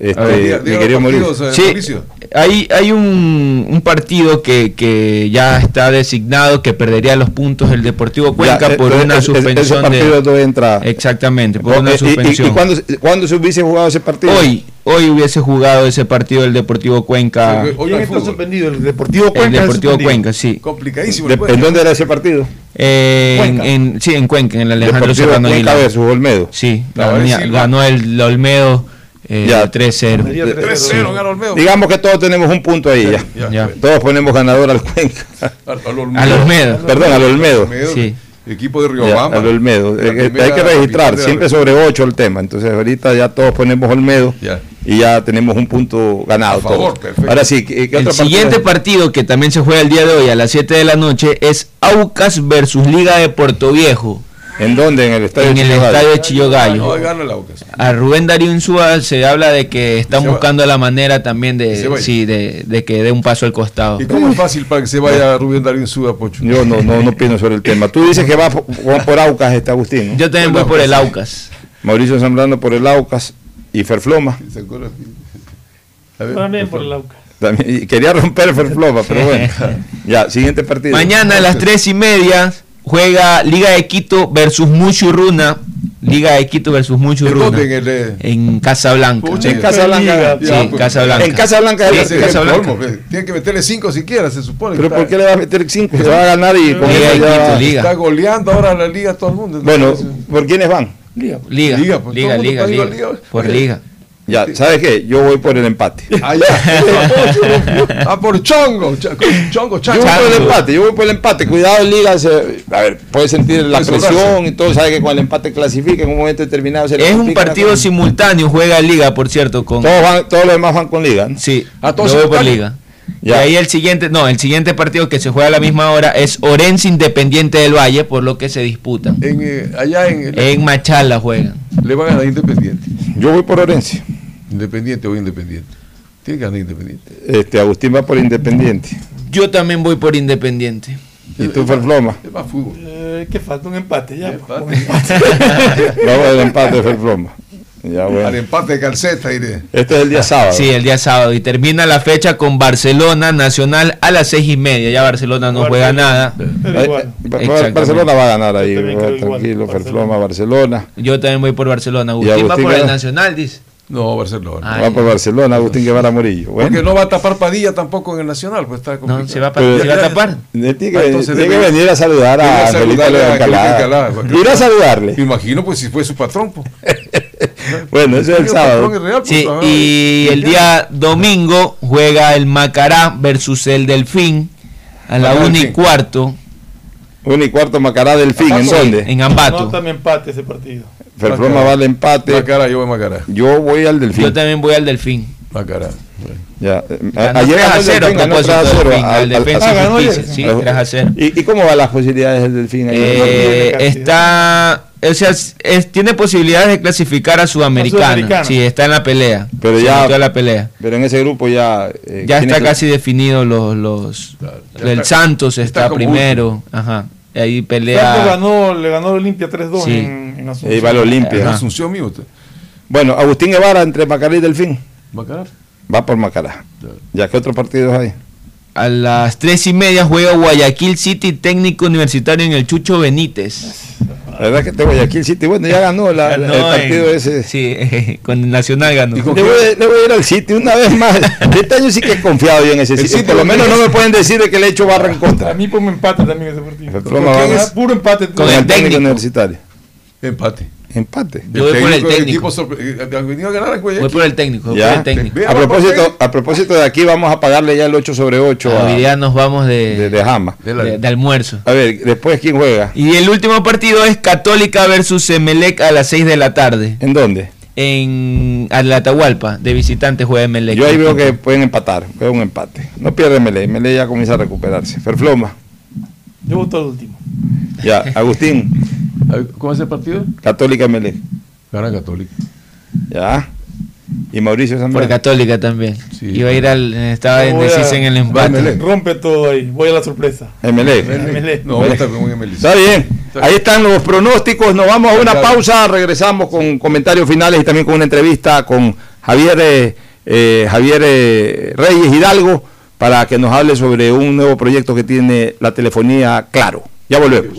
Este, A ver, diga- mi diga querido los Mauricio. partidos, eh, Sí, hay, hay un, un partido que, que ya está designado que perdería los puntos el Deportivo Cuenca Ya, por eh, una ese suspensión partido de... entra. Exactamente, por Eh, una y- y- suspensión. ¿Y, cuándo, cuándo se hubiese jugado ese partido? Hoy, hoy hubiese jugado ese partido el Deportivo Cuenca. Hoy no ¿Quién hay está fútbol. suspendido? El Deportivo El Cuenca. está Deportivo. Cuenca, sí. Complicadísimo. De- el Cuenca. ¿En dónde era ese partido? Eh, en, Cuenca. en- sí, en Cuenca, en el Alejandro Serrano Cuenca Aguilar. versus Olmedo. Sí, ganó, el Olmedo eh, Ya. 3-0. Sería 3-0 ganó Olmedo. Digamos que todos tenemos un punto ahí ya. Ya, Ya. Todos ponemos ganador al Cuenca. al- al Olmedo. Al Olmedo. Perdón, al Olmedo. Olmedo, Sí. Equipo de Ya, Riobamba. al Olmedo. Eh, eh, primera hay que registrar, siempre sobre 8 el tema. Entonces ahorita ya todos ponemos Olmedo Ya. y ya tenemos un punto ganado. A favor, perfecto. Ahora sí, ¿qué, qué El otro partido? siguiente partido que también se juega el día de hoy a las 7 de la noche es Aucas versus Liga de Puerto Viejo ¿En dónde? En el estadio. en el Chillo Gallo? estadio de Chillogallo. Aucas. A Rubén Darío Insúa se habla de que están buscando la manera también de, vaya. sí, de, de que dé un paso al costado. ¿Y cómo es fácil para que se vaya Rubén Darío Insúa, Pocho? Yo no, no, no opino sobre el tema. Tú dices que va por, por Aucas, este Agustín. ¿no? Yo también voy por el Aucas. Mauricio Zambrano por el Aucas y Ferfloma. También por por el favor. AUCA. También, quería romper Ferfloma, pero bueno. Ya, siguiente partido. Mañana a las 3 y media juega Liga de Quito versus Muchurruna. Liga de Quito versus ¿En? En el, eh, En Casablanca. Pucha, En Casablanca. Sí, Ya, pues, Casablanca. En Casablanca. Sí, es Casablanca. pues. Tiene que meterle 5 siquiera, se supone. pero ¿por qué le va a meter 5? Se va a ganar y con Liga de ya- Quito, Liga. Está goleando ahora la liga a todo el mundo. Bueno, ¿por quiénes van? Liga. Liga, Liga, Liga, pues, Liga, Liga. Por. Liga. Ya, ¿sabes qué? Yo voy por el empate. Ah, ya. ah, por chongo. ch- Chongo, Yo chango. voy por el empate, yo voy por el empate. Cuidado, Liga. se- a ver, puede sentir la presión y todo. Sabe que con el empate clasifica en un momento determinado. se Es un la partido simultáneo, juega Liga, por cierto, con... Todos, van, todos los demás van con Liga. ¿no? Sí, Ah, todos yo voy por. Liga. Ya. Y ahí el siguiente, no, el siguiente partido que se juega a la misma hora es Orense Independiente del Valle, por lo que se disputan. En, eh, allá en el- En Machala juegan. le van a ganar Independiente. Yo voy por Orense. Independiente o Independiente. Tiene que ganar Independiente. Este, Agustín va por Independiente. Yo también voy por Independiente. Y tú, Ferfloma. Es más fútbol. Eh, ¿Qué falta? Un empate ya. Empate. Vamos al empate de Ferfloma. Ya, Al empate de calceta iré. Este es el día sábado. Sí, el día sábado. Y termina la fecha con Barcelona Nacional a las seis y media. Ya Barcelona no juega nada. Pero Eh, eh. Barcelona va a ganar ahí. Va igual, tranquilo. Ferfloma, Barcelona. Yo también voy por Barcelona. Agustín va Agustín por el. Nacional, dice. No, Barcelona. Va por Barcelona, Agustín Guevara Morillo. Bueno. Porque no va a tapar Padilla tampoco en el Nacional, pues está complicado. se va a, Pero- se va a tapar. Tiene que, Ah, entonces tiene que debe- venir a saludar a León a Angelito Calada. Encalada. Ir a saludarle. Me imagino, pues si fue su patrón. pues. Bueno, eso es el sábado. patrón es real, pues, Sí, ah, y el día domingo juega el Macará versus el Delfín a la Macará 1 y Delfín. cuarto Un y cuarto Macará del fin, ¿en dónde? En Ambato. No, también empate ese partido. Ferfloma va al empate. Macará, yo voy a Macará. Yo voy al Delfín. Yo también voy al Delfín. Macará. Ya. eh, Ganó Ayer 3 a ganó el 0 Delfín, a ganó 3 propósito a del 0 Delfín, al- Defensa sí, 3 a 0. ¿Y, y cómo van las posibilidades del Delfín? ahí? Eh, está, o sea, es- tiene posibilidades de clasificar a Sudamericana. Sudamericana. Sí, está en la pelea. Pero ya- la pelea. Pero en ese grupo ya. eh, Ya está casi definido los, los el está- Santos está, primero, ajá. Y ahí pelea. ganó, le ganó Olimpia 3-2 Sí. en, en Asunción. Ahí va el Olimpia. Ajá. Asunción mío. usted. Bueno, Agustín Guevara entre Macará y Delfín. Macará. Va por Macará. Ya que otros partidos hay. A las tres y media juega Guayaquil City Técnico Universitario en el Chucho Benítez. La verdad que este Guayaquil City, bueno, ya ganó la- Ganó el partido en- ese. Sí, con el Nacional ganó. Le voy, le voy a ir al City una vez más. Este año sí que he confiado yo en ese City. City Por lo menos no me pueden decir de que le he hecho barra en contra. A mí ponme empate también ese partido. Puro empate. Con el técnico universitario. Empate. Empate. Yo voy por el técnico. Voy por el técnico, A propósito, a propósito de aquí, vamos a pagarle ya el 8 sobre 8 a, Hoy día nos vamos de, de, de Jama. de- de almuerzo. A ver, después, ¿quién juega? Y el último partido es Católica versus Emelec a las 6 de la tarde. ¿En dónde? En Atahualpa, de visitante juega Emelec. Yo ahí veo que pueden empatar, veo un empate. No pierde Mele, Mele ya comienza a recuperarse. Ferfloma, Yo voto al último. ya, Agustín, ¿Cómo es el partido? Católica Mele, Gana Católica. ya. Y Mauricio Por Zambrano. Católica también. Iba a ir al. Estaba a- en el empate. Rompe todo ahí. Voy a la sorpresa. Emelec. Emelec. No, está. Está bien. Ahí están los pronósticos. Nos vamos a una Claro. pausa. Regresamos con comentarios finales y también con una entrevista con Javier, eh, eh, Javier eh, Reyes Hidalgo para que nos hable sobre un nuevo proyecto que tiene la telefonía Claro. Ya volvemos.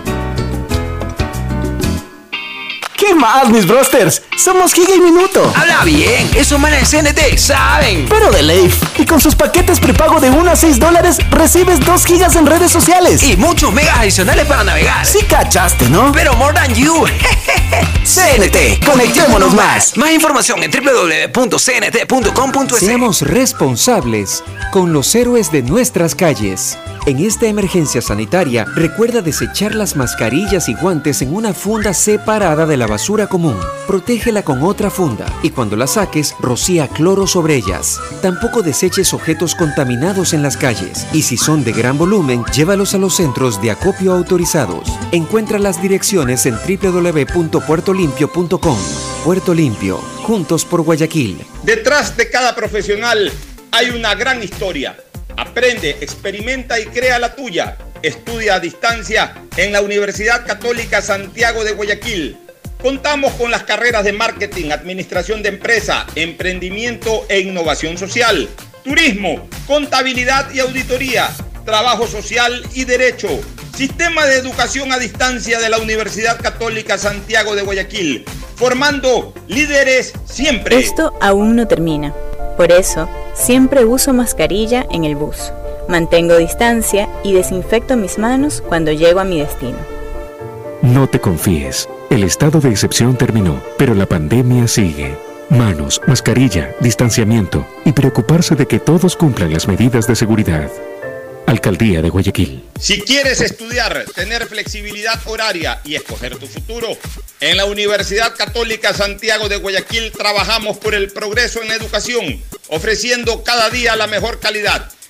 ¿Qué más, mis brosters? Somos Giga y Minuto. Habla bien, esos manes de CNT saben. Pero de Leif. Y con sus paquetes prepago de 1 a 6 dólares, recibes 2 gigas en redes sociales. Y muchos megas adicionales para navegar. Sí cachaste, ¿no? Pero more than you. CNT, conectémonos más. Más información en www.cnt.com.es. Seamos responsables con los héroes de nuestras calles. En esta emergencia sanitaria, recuerda desechar las mascarillas y guantes en una funda separada de la basura común. Protégela con otra funda y cuando la saques, rocía cloro sobre ellas. Tampoco deseches objetos contaminados en las calles y si son de gran volumen, llévalos a los centros de acopio autorizados. Encuentra las direcciones en www.puertolimpio.com. Puerto Limpio, juntos por Guayaquil. Detrás de cada profesional hay una gran historia. Aprende, experimenta y crea la tuya. Estudia a distancia en la Universidad Católica Santiago de Guayaquil. Contamos con las carreras de marketing, administración de empresa, emprendimiento e innovación social, turismo, contabilidad y auditoría, trabajo social y derecho. Sistema de educación a distancia de la Universidad Católica Santiago de Guayaquil, formando líderes siempre. Esto aún no termina. Por eso, siempre uso mascarilla en el bus. Mantengo distancia y desinfecto mis manos cuando llego a mi destino. No te confíes. El estado de excepción terminó, pero la pandemia sigue. Manos, mascarilla, distanciamiento y preocuparse de que todos cumplan las medidas de seguridad. Alcaldía de Guayaquil. Si quieres estudiar, tener flexibilidad horaria y escoger tu futuro, en la Universidad Católica Santiago de Guayaquil trabajamos por el progreso en la educación, ofreciendo cada día la mejor calidad.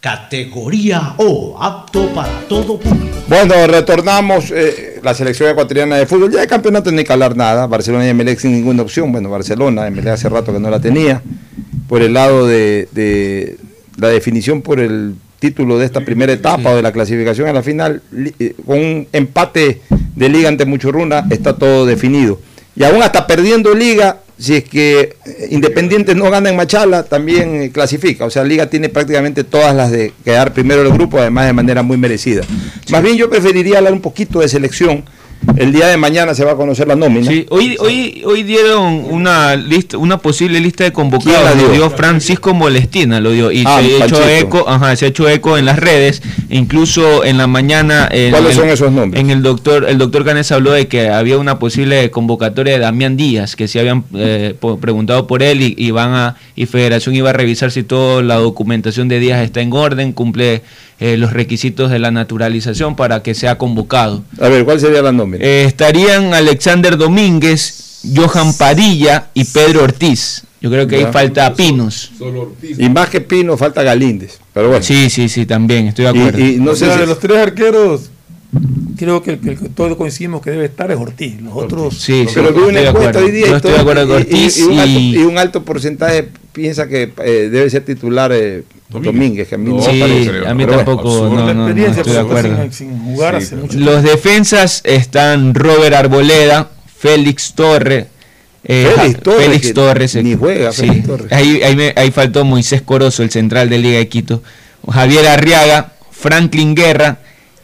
categoría O, apto para todo público. Bueno, retornamos eh, la selección ecuatoriana de fútbol. Ya de campeonato ni hablar nada. Barcelona y Emelec sin ninguna opción. Bueno, Barcelona, Emelec hace rato que no la tenía. Por el lado de, de la definición por el título de esta primera etapa o de la clasificación a la final, eh, con un empate de liga ante Muchurruna, está todo definido. Y aún hasta perdiendo liga, si es que eh, Independiente no gana en Machala, también eh, clasifica. O sea, Liga tiene prácticamente todas las de quedar primero del grupo, además de manera muy merecida. Más bien yo preferiría hablar un poquito de selección. El día de mañana se va a conocer la nómina. Sí, hoy, hoy, hoy dieron una lista, una posible lista de ¿Quién convocados. Lo dio Francisco Molestina, lo dio. Y Ah, se, ha hecho eco, ajá, se ha hecho eco en las redes. Incluso en la mañana. en ¿Cuáles el- son esos nombres? En el doctor, el doctor Canes habló de que había una posible convocatoria de Damián Díaz, que se habían eh, preguntado por él y, y van a, y Federación iba a revisar si toda la documentación de Díaz está en orden, cumple eh, los requisitos de la naturalización para que sea convocado. A ver, ¿cuál sería la nómina? Eh, estarían Alexander Domínguez, Johan Padilla y Pedro Ortiz. Yo creo que ahí falta Pinos. Y más que Pino, falta Galíndez. Pero bueno. Sí, sí, sí, también, estoy de acuerdo. y no o sé sea, si- de los tres arqueros, creo que el, que que todos coincidimos que debe estar es Ortiz. Los otros. Sí, sí, Pero vi una estoy de encuesta acuerdo. hoy día Yo estoy de acuerdo con y- y- Ortiz y un alto- y- y un alto porcentaje piensa que eh, debe ser titular eh, Domínguez, que a mí no, Sí, me parece. a mí tampoco, no, no, estoy de porque acuerdo. sin- sin jugar hace mucho Los defensas están Robert Arboleda, Félix Torre. eh, Félix Torres, ni juega sí. Félix Torres. Ahí, ahí, me- ahí faltó Moisés Corozo, el central de Liga de Quito. Javier Arriaga, Franklin Guerra,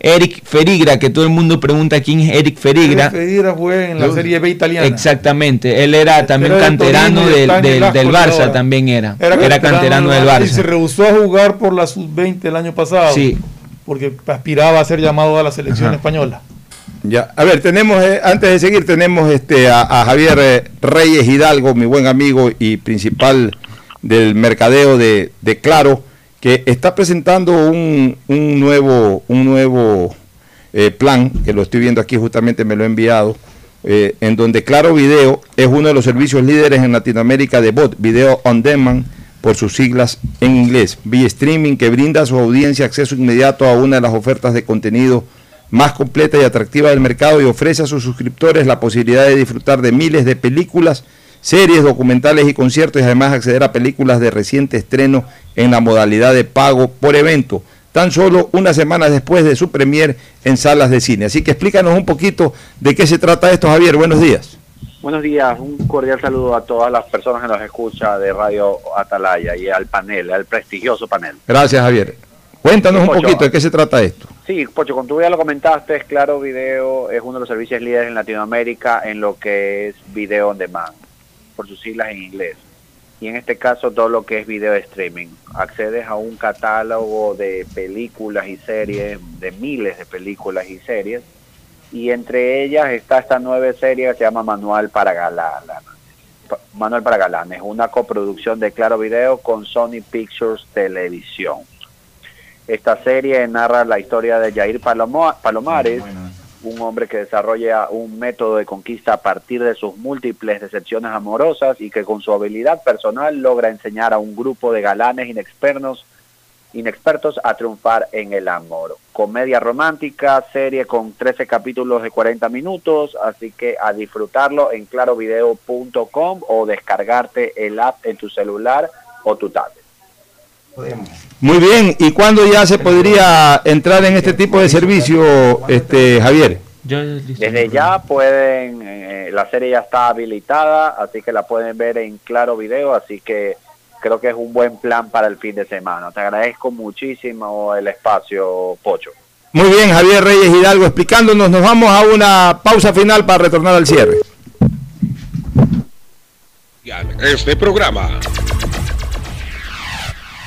Eric Ferigra, que todo el mundo pregunta quién es Eric Ferigra. Fedira fue en la Serie B italiana. Exactamente, él era también Era canterano Torino y del, del, el del Barça, ahora. también era. Era, canterano del Y Barça. se rehusó a jugar por la sub-20 el año pasado. Sí. Porque aspiraba a ser llamado a la selección Ajá. española. Ya, a ver, tenemos, eh, antes de seguir, tenemos este a, a Javier eh, Reyes Hidalgo, mi buen amigo y principal del mercadeo de, de Claro, que está presentando un, un nuevo, un nuevo eh, plan, que lo estoy viendo aquí, justamente me lo he enviado, eh, en donde Claro Video es uno de los servicios líderes en Latinoamérica de bot, Video On Demand, por sus siglas en inglés, vía streaming que brinda a su audiencia acceso inmediato a una de las ofertas de contenido más completa y atractiva del mercado y ofrece a sus suscriptores la posibilidad de disfrutar de miles de películas, series, documentales y conciertos y además acceder a películas de reciente estreno en la modalidad de pago por evento, tan solo unas semanas después de su premier en salas de cine. Así que explícanos un poquito de qué se trata esto, Javier. Buenos días. Buenos días, un cordial saludo a todas las personas que nos escuchan de Radio Atalaya y al panel, al prestigioso panel. Gracias, Javier. Cuéntanos un Pocho. poquito de qué se trata esto. Sí, Pocho, como tú ya lo comentaste, Claro Video es uno de los servicios líderes en Latinoamérica en lo que es video on demand, por sus siglas en inglés. Y en este caso todo lo que es video streaming. Accedes a un catálogo de películas y series, de miles de películas y series, y entre ellas está esta nueva serie que se llama Manual para Galanes. Pa- Manual para Galanes, una coproducción de Claro Video con Sony Pictures Televisión. Esta serie narra la historia de Jair Palomares, un hombre que desarrolla un método de conquista a partir de sus múltiples decepciones amorosas y que con su habilidad personal logra enseñar a un grupo de galanes inexpertos, inexpertos a triunfar en el amor. Comedia romántica, serie con 13 capítulos de 40 minutos, así que a disfrutarlo en clarovideo.com o descargarte el app en tu celular o tu tablet. Muy bien, ¿y cuándo ya se podría entrar en este tipo de servicio, este Javier? Desde ya pueden, eh, la serie ya está habilitada, así que la pueden ver en Claro Video, así que creo que es un buen plan para el fin de semana. Te agradezco muchísimo el espacio, Pocho. Muy bien, Javier Reyes Hidalgo explicándonos. Nos vamos a una pausa final para retornar al cierre. Este programa.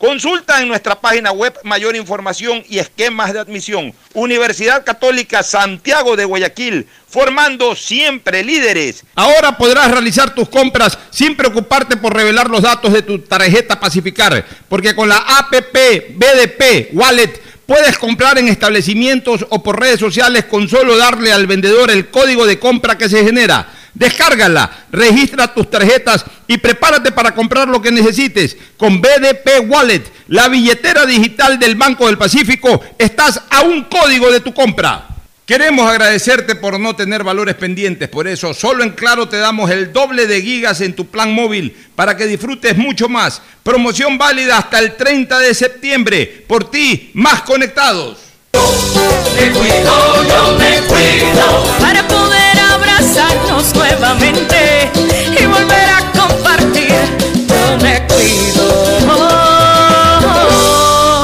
Consulta en nuestra página web mayor información y esquemas de admisión. Universidad Católica Santiago de Guayaquil, formando siempre líderes. Ahora podrás realizar tus compras sin preocuparte por revelar los datos de tu tarjeta Pacificar, porque con la APP BDP Wallet puedes comprar en establecimientos o por redes sociales con solo darle al vendedor el código de compra que se genera. Descárgala, registra tus tarjetas y prepárate para comprar lo que necesites. Con BDP Wallet, la billetera digital del Banco del Pacífico, estás a un código de tu compra. Queremos agradecerte por no tener valores pendientes, por eso solo en Claro te damos el doble de gigas en tu plan móvil para que disfrutes mucho más. Promoción válida hasta el 30 de septiembre. Por ti, más conectados. Me cuido, yo me cuido para poder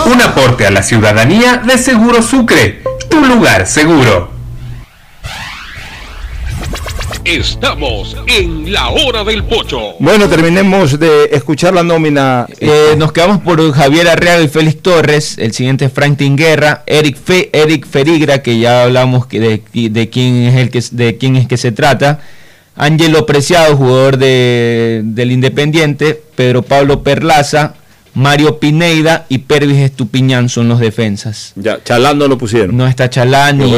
Un aporte a la ciudadanía de Seguro Sucre, tu lugar seguro. Estamos en la hora del pocho. Bueno, terminemos de escuchar la nómina. Eh, nos quedamos por Javier Arreaga y Félix Torres. El siguiente es Franklin Guerra, Eric, Fe, Eric Ferigra, que ya hablamos que de, de quién es el que de quién es que se trata. Ángelo Preciado, jugador de, del Independiente. Pedro Pablo Perlaza, Mario Pineida y Pervis Estupiñán son los defensas. Ya, Chalán no lo pusieron. No está Chalán ni,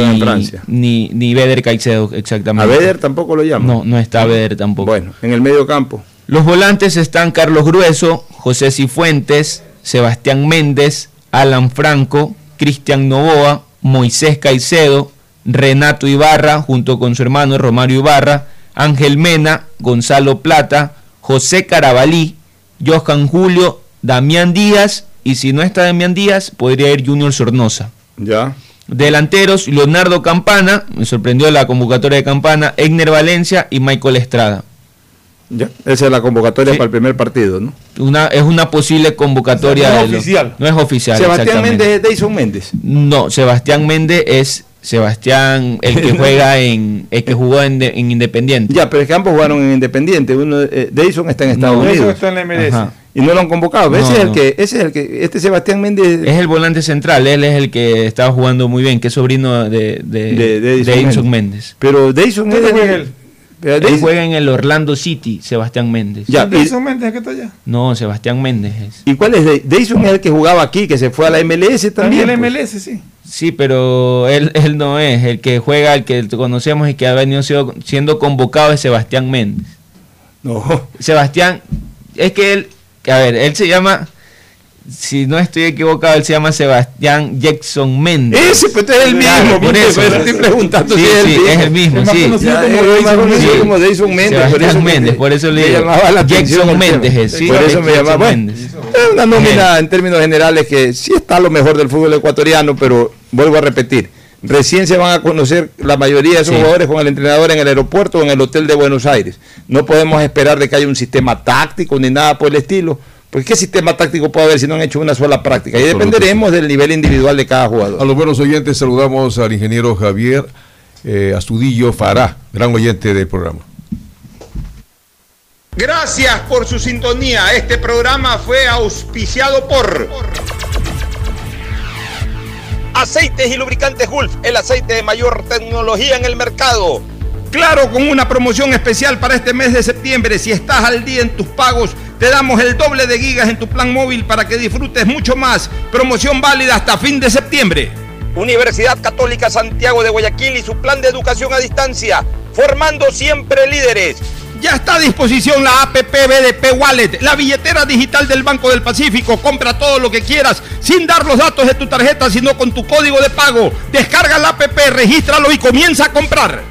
ni, ni Beder Caicedo, ¿A exactamente. Beder tampoco lo llaman? No, no está Beder tampoco. Bueno, en el medio campo. Los volantes están Carlos Grueso, José Cifuentes, Sebastián Méndez, Alan Franco, Cristian Novoa, Moisés Caicedo, Renato Ibarra, junto con su hermano Romario Ibarra, Ángel Mena, Gonzalo Plata, José Carabalí, Johan Julio, Damián Díaz, y si no está Damián Díaz, podría ir Junior Sornosa. Ya. Delanteros, Leonardo Campana, me sorprendió la convocatoria de Campana, Egner Valencia y Michael Estrada. Ya. Esa es la convocatoria para el primer partido, ¿no? Una, es una posible convocatoria. No es oficial. no es oficial. Sebastián. Méndez es Deison Méndez. No, Sebastián Méndez es Sebastián, el que juega en, el que jugó en, de- en Independiente. Ya, pero es que ambos jugaron en Independiente. Uno, eh, Deison está en Estados No, Unidos. Deison está en la MLS. Ajá. Y no lo han convocado. Ese No, es el no. que, ese es el que, este Sebastián Méndez. Es el volante central, él es el que estaba jugando muy bien, que es sobrino de, de, De- de de Edison Edson Méndez. Méndez. Pero Deison es ¿Dónde el- juega él? Deison- juega en el Orlando City, Sebastián Méndez. Ya, y- Edison Méndez, ¿qué está allá? No, Sebastián Méndez es. ¿Y cuál es? De- Deison es el que jugaba aquí, que se fue a la MLS también. También el pues. MLS, sí. Sí, pero él, él no es. El que juega, el que conocemos y que ha venido siendo, siendo convocado es Sebastián Méndez. No. Sebastián, es que él, a ver, él se llama, si no estoy equivocado, él se llama Sebastián Jackson Méndez. Ese, pues, es el mismo, Claro, por eso. por eso estoy preguntando Sí, si es el sí, mismo. es el mismo, Es sí. es como Deison Méndez, por Sebastián Méndez, por eso le llamaba la Jackson el. Méndez sí, Por eso me llamaba. Es una nómina en términos generales que sí está lo mejor del fútbol ecuatoriano, pero vuelvo a repetir. Recién se van a conocer la mayoría de esos Sí. jugadores con el entrenador en el aeropuerto o en el hotel de Buenos Aires. No podemos esperar de que haya un sistema táctico ni nada por el estilo, Porque ¿qué sistema táctico puede haber si no han hecho una sola práctica? Y dependeremos del nivel individual de cada jugador. A los buenos oyentes saludamos al ingeniero Javier eh, Astudillo Fará, gran oyente del programa. Gracias por su sintonía. Este programa fue auspiciado por Aceites y Lubricantes Gulf, el aceite de mayor tecnología en el mercado. Claro, con una promoción especial para este mes de septiembre. Si estás al día en tus pagos, te damos el doble de gigas en tu plan móvil para que disfrutes mucho más. Promoción válida hasta fin de septiembre. Universidad Católica Santiago de Guayaquil y su plan de educación a distancia, formando siempre líderes. Ya está a disposición la APP BDP Wallet, la billetera digital del Banco del Pacífico. Compra todo lo que quieras sin dar los datos de tu tarjeta, sino con tu código de pago. Descarga la APP, regístralo y comienza a comprar.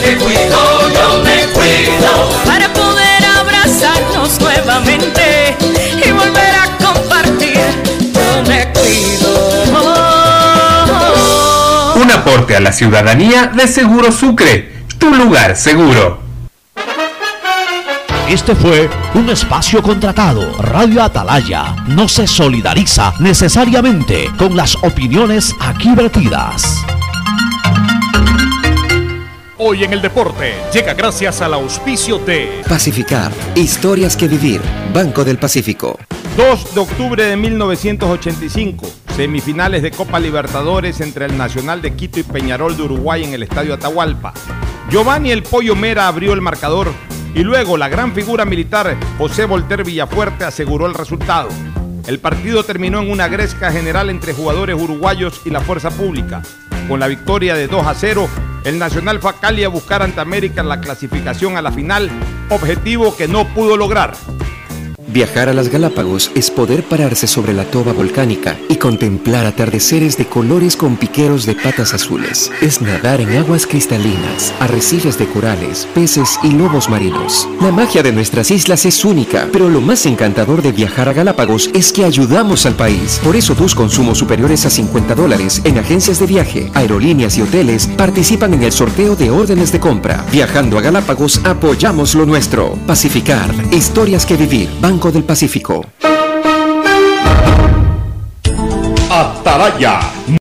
Me cuido, yo me cuido para poder abrazarnos nuevamente y volver a compartir. Yo me cuido. Un aporte a la ciudadanía de Seguro Sucre, tu lugar seguro. Este fue un espacio contratado. Radio Atalaya no se solidariza necesariamente con las opiniones aquí vertidas. Hoy en el deporte llega gracias al auspicio de Pacificar. Historias que vivir. Banco del Pacífico. 2 de octubre de 1985, semifinales de Copa Libertadores entre el Nacional de Quito y Peñarol de Uruguay en el Estadio Atahualpa. Giovanni El Pollo Mera abrió el marcador y luego la gran figura militar José Volter Villafuerte aseguró el resultado. El partido terminó en una gresca general entre jugadores uruguayos y la fuerza pública. Con la victoria de 2 a 0, el Nacional fue a Cali a buscar ante América la clasificación a la final, objetivo que no pudo lograr. Viajar a las Galápagos es poder pararse sobre la toba volcánica y contemplar atardeceres de colores con piqueros de patas azules. Es nadar en aguas cristalinas, arrecifes de corales, peces y lobos marinos. La magia de nuestras islas es única, pero lo más encantador de viajar a Galápagos es que ayudamos al país. Por eso tus consumos superiores a 50 dólares en agencias de viaje, aerolíneas y hoteles participan en el sorteo de órdenes de compra. Viajando a Galápagos apoyamos lo nuestro. Pacificar, historias que vivir. Banco del Pacífico. Atalaya